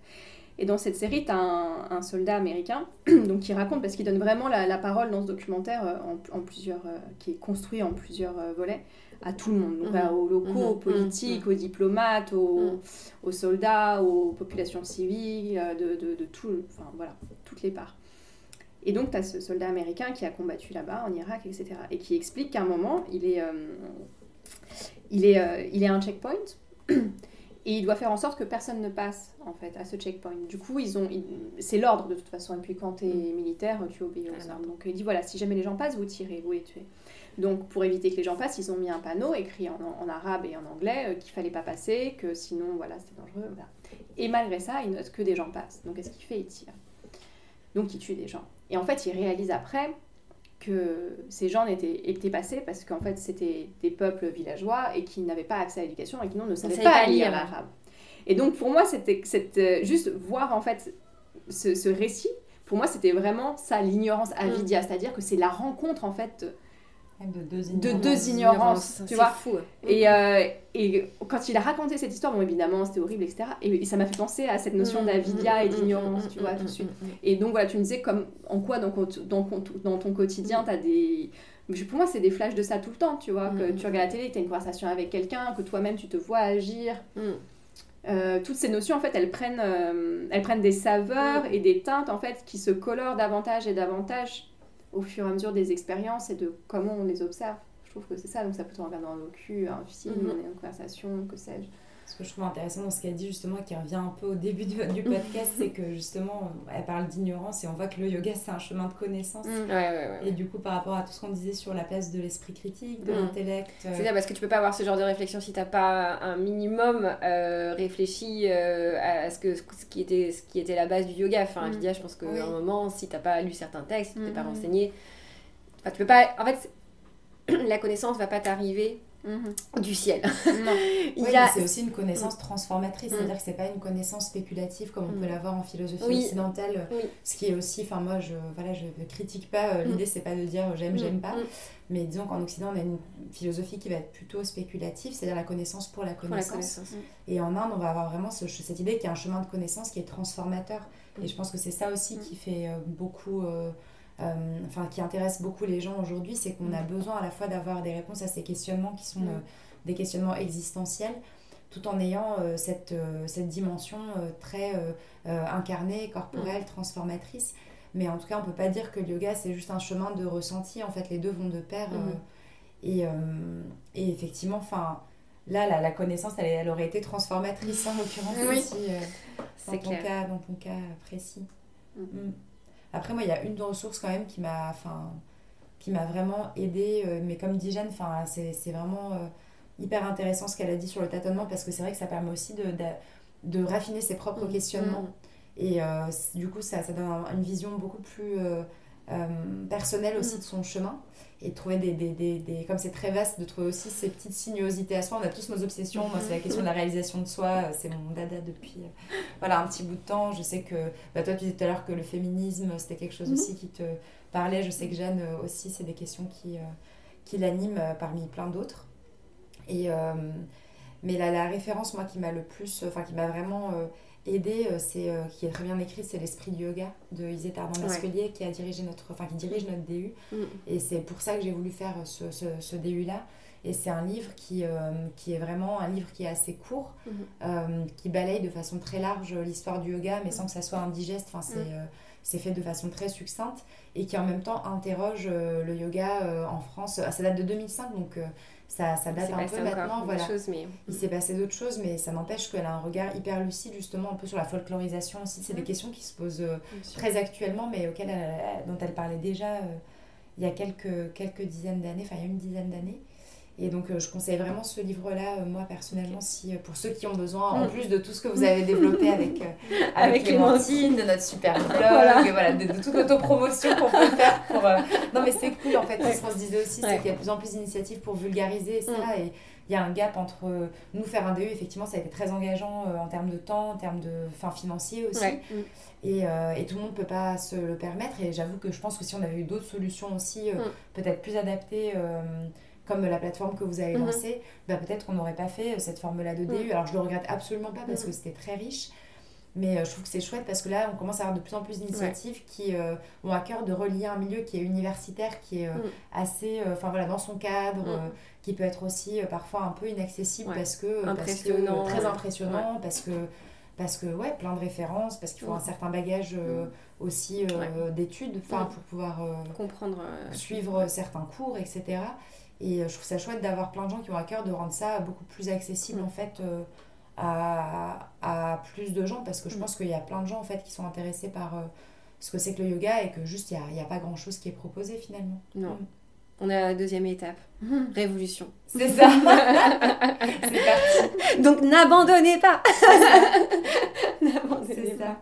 Et dans cette série, tu as un, soldat américain [clears throat] donc, qui raconte, parce qu'il donne vraiment la, parole dans ce documentaire, euh, en, plusieurs, euh, qui est construit en plusieurs euh, volets, à tout le monde, donc, mhm. aux locaux, mhm. aux politiques, mhm. aux diplomates, aux, soldats, aux populations civiles, de, de, de tout, enfin, voilà, toutes les parts. Et donc, tu as ce soldat américain qui a combattu là-bas, en Irak, etc. Et qui explique qu'à un moment, il est, il est, il est à un checkpoint. [clears throat] Et il doit faire en sorte que personne ne passe en fait à ce checkpoint. Du coup, ils ont, c'est l'ordre de toute façon. Et puis quand tu es mm. militaire, tu obéis aux ordres. Donc il dit voilà, si jamais les gens passent, vous tirez, vous les tuez. Donc pour éviter que les gens passent, ils ont mis un panneau écrit en, arabe et en anglais euh, qu'il fallait pas passer, que sinon voilà c'était dangereux. Et malgré ça, il note que des gens passent. Donc qu'est-ce qu'il fait? Il tire. Donc il tue des gens. Et en fait, il réalise après que ces gens étaient, étaient passés parce qu'en fait c'était des peuples villageois et qui n'avaient pas accès à l'éducation et qui non, ne savaient pas, lire l'arabe. Et donc pour moi c'était euh, juste voir en fait ce, récit, pour moi c'était vraiment ça l'ignorance avidia, mm. c'est-à-dire que c'est la rencontre en fait de deux ignorances, tu vois. Fou. Et, euh, et quand il a raconté cette histoire, bon évidemment c'était horrible, etc. Et, ça m'a fait penser à cette notion mm, d'avidia mm, et mm, d'ignorance, tu vois, tout de suite. Et donc voilà, tu me disais comme, en quoi dans, dans, dans ton quotidien, tu as des... Pour moi, c'est des flashs de ça tout le temps, tu vois, que tu regardes la télé, que tu as une conversation avec quelqu'un, que toi-même tu te vois agir. Euh, toutes ces notions, en fait, elles prennent, euh, elles prennent des saveurs et des teintes, en fait, qui se colorent davantage et davantage au fur et à mesure des expériences et de comment on les observe. Je trouve que c'est ça, donc ça peut être regarder un docu, un film, mm une conversation, que sais-je. Ce que je trouve intéressant dans ce qu'elle dit justement, qui revient un peu au début du podcast, [laughs] c'est que justement, elle parle d'ignorance et on voit que le yoga, c'est un chemin de connaissance. Mm. Ouais, ouais, ouais. Et du coup, par rapport à tout ce qu'on disait sur la place de l'esprit critique, de mm. l'intellect. Euh, c'est ça, parce que tu peux pas avoir ce genre de réflexion si t'as pas un minimum euh, réfléchi euh, à ce, que, ce, qui était, ce qui était la base du yoga. Enfin, mm. je pense qu'à un moment, si t'as pas lu certains textes, si t'es pas renseigné, enfin, tu peux pas. En fait, [clears throat] la connaissance va pas t'arriver Mhm. du ciel. [laughs] Il y a... C'est aussi une connaissance transformatrice, mm. c'est-à-dire que c'est pas une connaissance spéculative comme on peut mm. l'avoir en philosophie occidentale, ce qui est aussi, enfin moi je voilà je ne critique pas, euh, mm. l'idée c'est pas de dire j'aime, j'aime pas, mais disons qu'en Occident on a une philosophie qui va être plutôt spéculative, c'est-à-dire la connaissance pour la connaissance. Et en Inde on va avoir vraiment cette idée qu'il y a un chemin de connaissance qui est transformateur, et je pense que c'est ça aussi qui fait euh, beaucoup... Euh, euh, enfin, qui intéresse beaucoup les gens aujourd'hui, c'est qu'on a mm. besoin à la fois d'avoir des réponses à ces questionnements qui sont mm. euh, des questionnements existentiels, tout en ayant euh, cette, cette dimension très incarnée, corporelle, mm. transformatrice. Mais en tout cas, on ne peut pas dire que le yoga, c'est juste un chemin de ressenti. En fait, les deux vont de pair. et, et, effectivement, enfin, là, la, la connaissance, elle, elle, aurait été transformatrice, en l'occurrence, aussi, dans, ton cas, dans ton cas précis. Après, moi, il y a une ressource quand même qui m'a qui m'a vraiment aidée. Euh, mais comme dit Jeanne, c'est vraiment euh, hyper intéressant ce qu'elle a dit sur le tâtonnement parce que c'est vrai que ça permet aussi de, de, raffiner ses propres mmh. questionnements. Mmh. Et euh, du coup, ça, ça donne une vision beaucoup plus personnelle aussi mmh. de son chemin et trouver des, des, des, des, comme c'est très vaste de trouver aussi ces petites sinuosités à soi. On a tous nos obsessions. Moi c'est la question de la réalisation de soi. C'est mon dada depuis euh, voilà un petit bout de temps. Je sais que bah, toi tu disais tout à l'heure que le féminisme c'était quelque chose mhm. aussi qui te parlait. Je sais que Jeanne euh, aussi c'est des questions qui, euh, qui l'animent parmi plein d'autres. Et Mais la, la référence, moi, qui m'a le plus, enfin, qui m'a vraiment aidée, c'est, qui est très bien écrite, c'est L'Esprit du Yoga de Isette Armand-Masquelier, qui, a dirigé notre, enfin, qui dirige notre DU. Mm. Et c'est pour ça que j'ai voulu faire ce, ce, ce DU-là. Et c'est un livre qui, qui est vraiment un livre qui est assez court, mm-hmm. qui balaye de façon très large l'histoire du yoga, mais sans que ça soit indigeste. Enfin, c'est, mm. c'est fait de façon très succincte et qui en même temps interroge le yoga en France. Ça date de 2005, donc ça, ça date un peu maintenant. Voilà. mais... Il s'est passé d'autres choses, mais ça n'empêche qu'elle a un regard hyper lucide justement un peu sur la folklorisation aussi. C'est des mm. questions qui se posent euh, très actuellement, mais auxquelles dont elle parlait déjà euh, il y a quelques, quelques dizaines d'années, enfin il y a une dizaine d'années. Et donc, euh, je conseille vraiment ce livre-là, euh, moi personnellement, si, euh, pour ceux qui ont besoin, en mm. plus de tout ce que vous avez développé avec, [laughs] avec, Clémentine, de notre super [laughs] blog, voilà. de, toute l'autopromotion qu'on peut faire. Pour, Non, mais c'est cool en fait. Ce qu'on se disait aussi, c'est qu'il y a de plus en plus d'initiatives pour vulgariser ça. Mm. Et il y a un gap entre nous faire un DU, effectivement, ça a été très engageant en termes de temps, en termes de fin financier aussi. Mm. Et, et, tout le monde ne peut pas se le permettre. Et j'avoue que je pense que si on avait eu d'autres solutions aussi, peut-être plus adaptées comme la plateforme que vous avez mhm. lancée, bah, peut-être qu'on n'aurait pas fait euh, cette forme-là de DU. Mhm. Alors je le regrette absolument pas parce mhm. que c'était très riche. Mais euh, je trouve que c'est chouette parce que là, on commence à avoir de plus en plus d'initiatives qui euh, ont à cœur de relier un milieu qui est universitaire, qui est assez, enfin voilà, dans son cadre, qui peut être aussi parfois un peu inaccessible parce que, impressionnant, très impressionnant, parce que parce que ouais, plein de références, parce qu'il faut un certain bagage aussi d'études, enfin pour pouvoir comprendre, suivre certains cours, etc. Et euh, je trouve ça chouette d'avoir plein de gens qui ont à cœur de rendre ça beaucoup plus accessible en fait euh, à, à, plus de gens parce que je mm. pense qu'il y a plein de gens en fait qui sont intéressés par euh, ce que c'est que le yoga et que juste il n'y a, a, pas grand chose qui est proposé finalement. Non. Mm. On a la deuxième étape, [laughs] révolution. C'est ça. [laughs] c'est parti. Donc n'abandonnez pas. [laughs] n'abandonnez pas.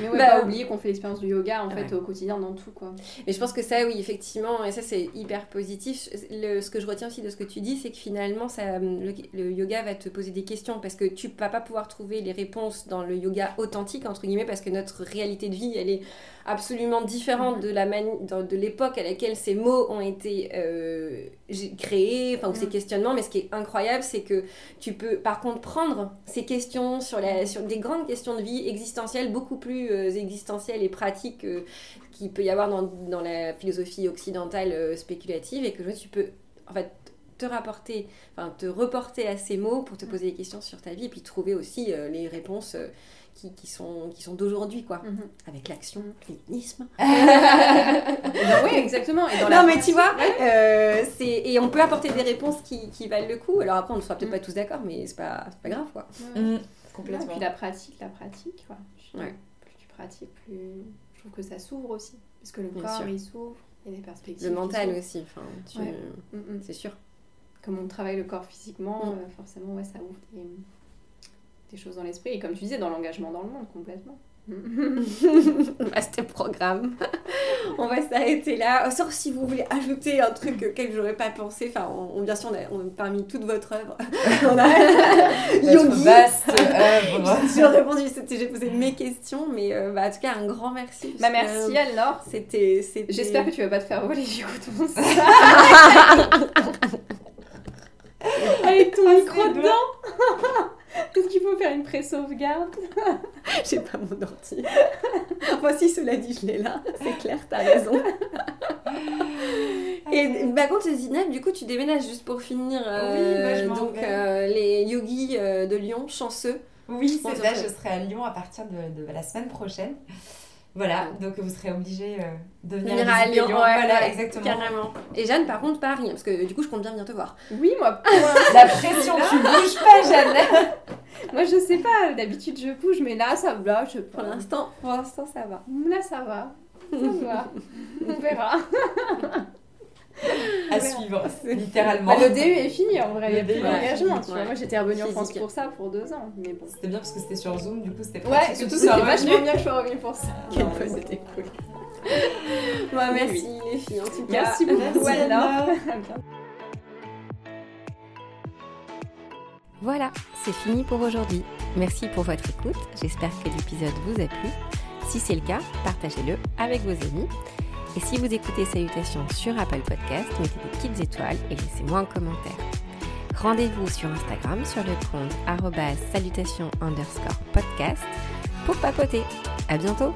Mais ouais, bah, pas oublier qu'on fait l'expérience du yoga en fait au quotidien dans tout quoi. Mais je pense que ça, oui, effectivement, et ça c'est hyper positif. Le, ce que je retiens aussi de ce que tu dis, c'est que finalement, ça, le, yoga va te poser des questions parce que tu vas pas pouvoir trouver les réponses dans le yoga authentique entre guillemets parce que notre réalité de vie, elle est absolument différente mm-hmm. de la de l'époque à laquelle ces mots ont été euh, créés, enfin ou ces mm. questionnements. Mais ce qui est incroyable, c'est que tu peux par contre prendre ces questions sur la sur des grandes questions de vie existentielles beaucoup plus euh, existentielles et pratiques euh, qu'il peut y avoir dans, dans, la philosophie occidentale euh, spéculative et que tu peux en fait te rapporter, enfin te reporter à ces mots pour te poser des questions sur ta vie et puis trouver aussi les réponses qui, qui, sont, qui sont d'aujourd'hui, quoi. Mhm. Avec l'action, le féminisme. [laughs] oui, exactement. Et dans non, mais tu vois, c'est et on peut apporter des réponses qui, qui, valent le coup. Alors après, on ne sera peut-être mhm. pas tous d'accord, mais c'est pas, pas grave, quoi. Mhm. Complètement. et puis la pratique, la pratique, quoi. Ouais pratique, plus je trouve que ça s'ouvre aussi. Parce que le corps, il s'ouvre, il y a des perspectives. Le mental aussi, enfin, mm, mm. c'est sûr. Comme on travaille le corps physiquement, mm. euh, forcément, ouais, ça ouvre des, des choses dans l'esprit. Et comme tu disais, dans l'engagement dans le monde, complètement. [laughs] Vaste programme. on va s'arrêter là. Sauf si vous voulez ajouter un truc auquel j'aurais pas pensé. Enfin, on, bien sûr, on a, parmi toute votre œuvre, [laughs] on a [laughs] Yogi. vaste œuvre. J'ai répondu, j'ai posé mes questions, mais euh, bah, en tout cas, un grand merci. Bah, merci alors. C'était. J'espère que tu vas pas te faire voler du coup Avec ton micro dedans [laughs] est-ce qu'il faut faire une pré-sauvegarde? [laughs] J'ai pas mon [laughs] ordi. Voici, cela dit, je l'ai là. C'est clair, t'as raison. Et bah, contre, Zineb, du coup, tu déménages juste pour finir. Euh, oui, donc, euh, les yogis euh, de Lyon, chanceux. Oui, c'est ça. Je serai à Lyon à partir de, de la semaine prochaine. Voilà, donc vous serez obligé euh, de venir, à Lyon. voilà, exactement. Carrément. Et Jeanne, par contre, Paris, parce que du coup, je compte bien venir te voir. Oui, moi. [laughs] La pression, tu bouges pas, Jeanne. [laughs] moi, je sais pas. D'habitude, je bouge, mais là, ça va. Je... Pour l'instant, pour l'instant, ça va. Là, ça va. Ça va. On verra [laughs] à suivre, [laughs] littéralement. Bah, le DU est fini en vrai, il n'y a plus d'engagement. Moi j'étais revenue en France pour ça pour deux ans. Mais bon. C'était bien parce que c'était sur Zoom, du coup c'était Ouais, surtout c'était vachement bien que je sois revenue pour ça. Quelle fois c'était cool. [laughs] Bon, merci les filles en tout cas. Merci beaucoup alors. Voilà, c'est fini pour aujourd'hui. Merci pour votre écoute. J'espère que l'épisode vous a plu. Si c'est le cas, partagez-le avec vos amis. Et si vous écoutez Salutations sur Apple Podcast, mettez des petites étoiles et laissez-moi un commentaire. Rendez-vous sur Instagram sur le compte salutations underscore podcast pour papoter. À bientôt!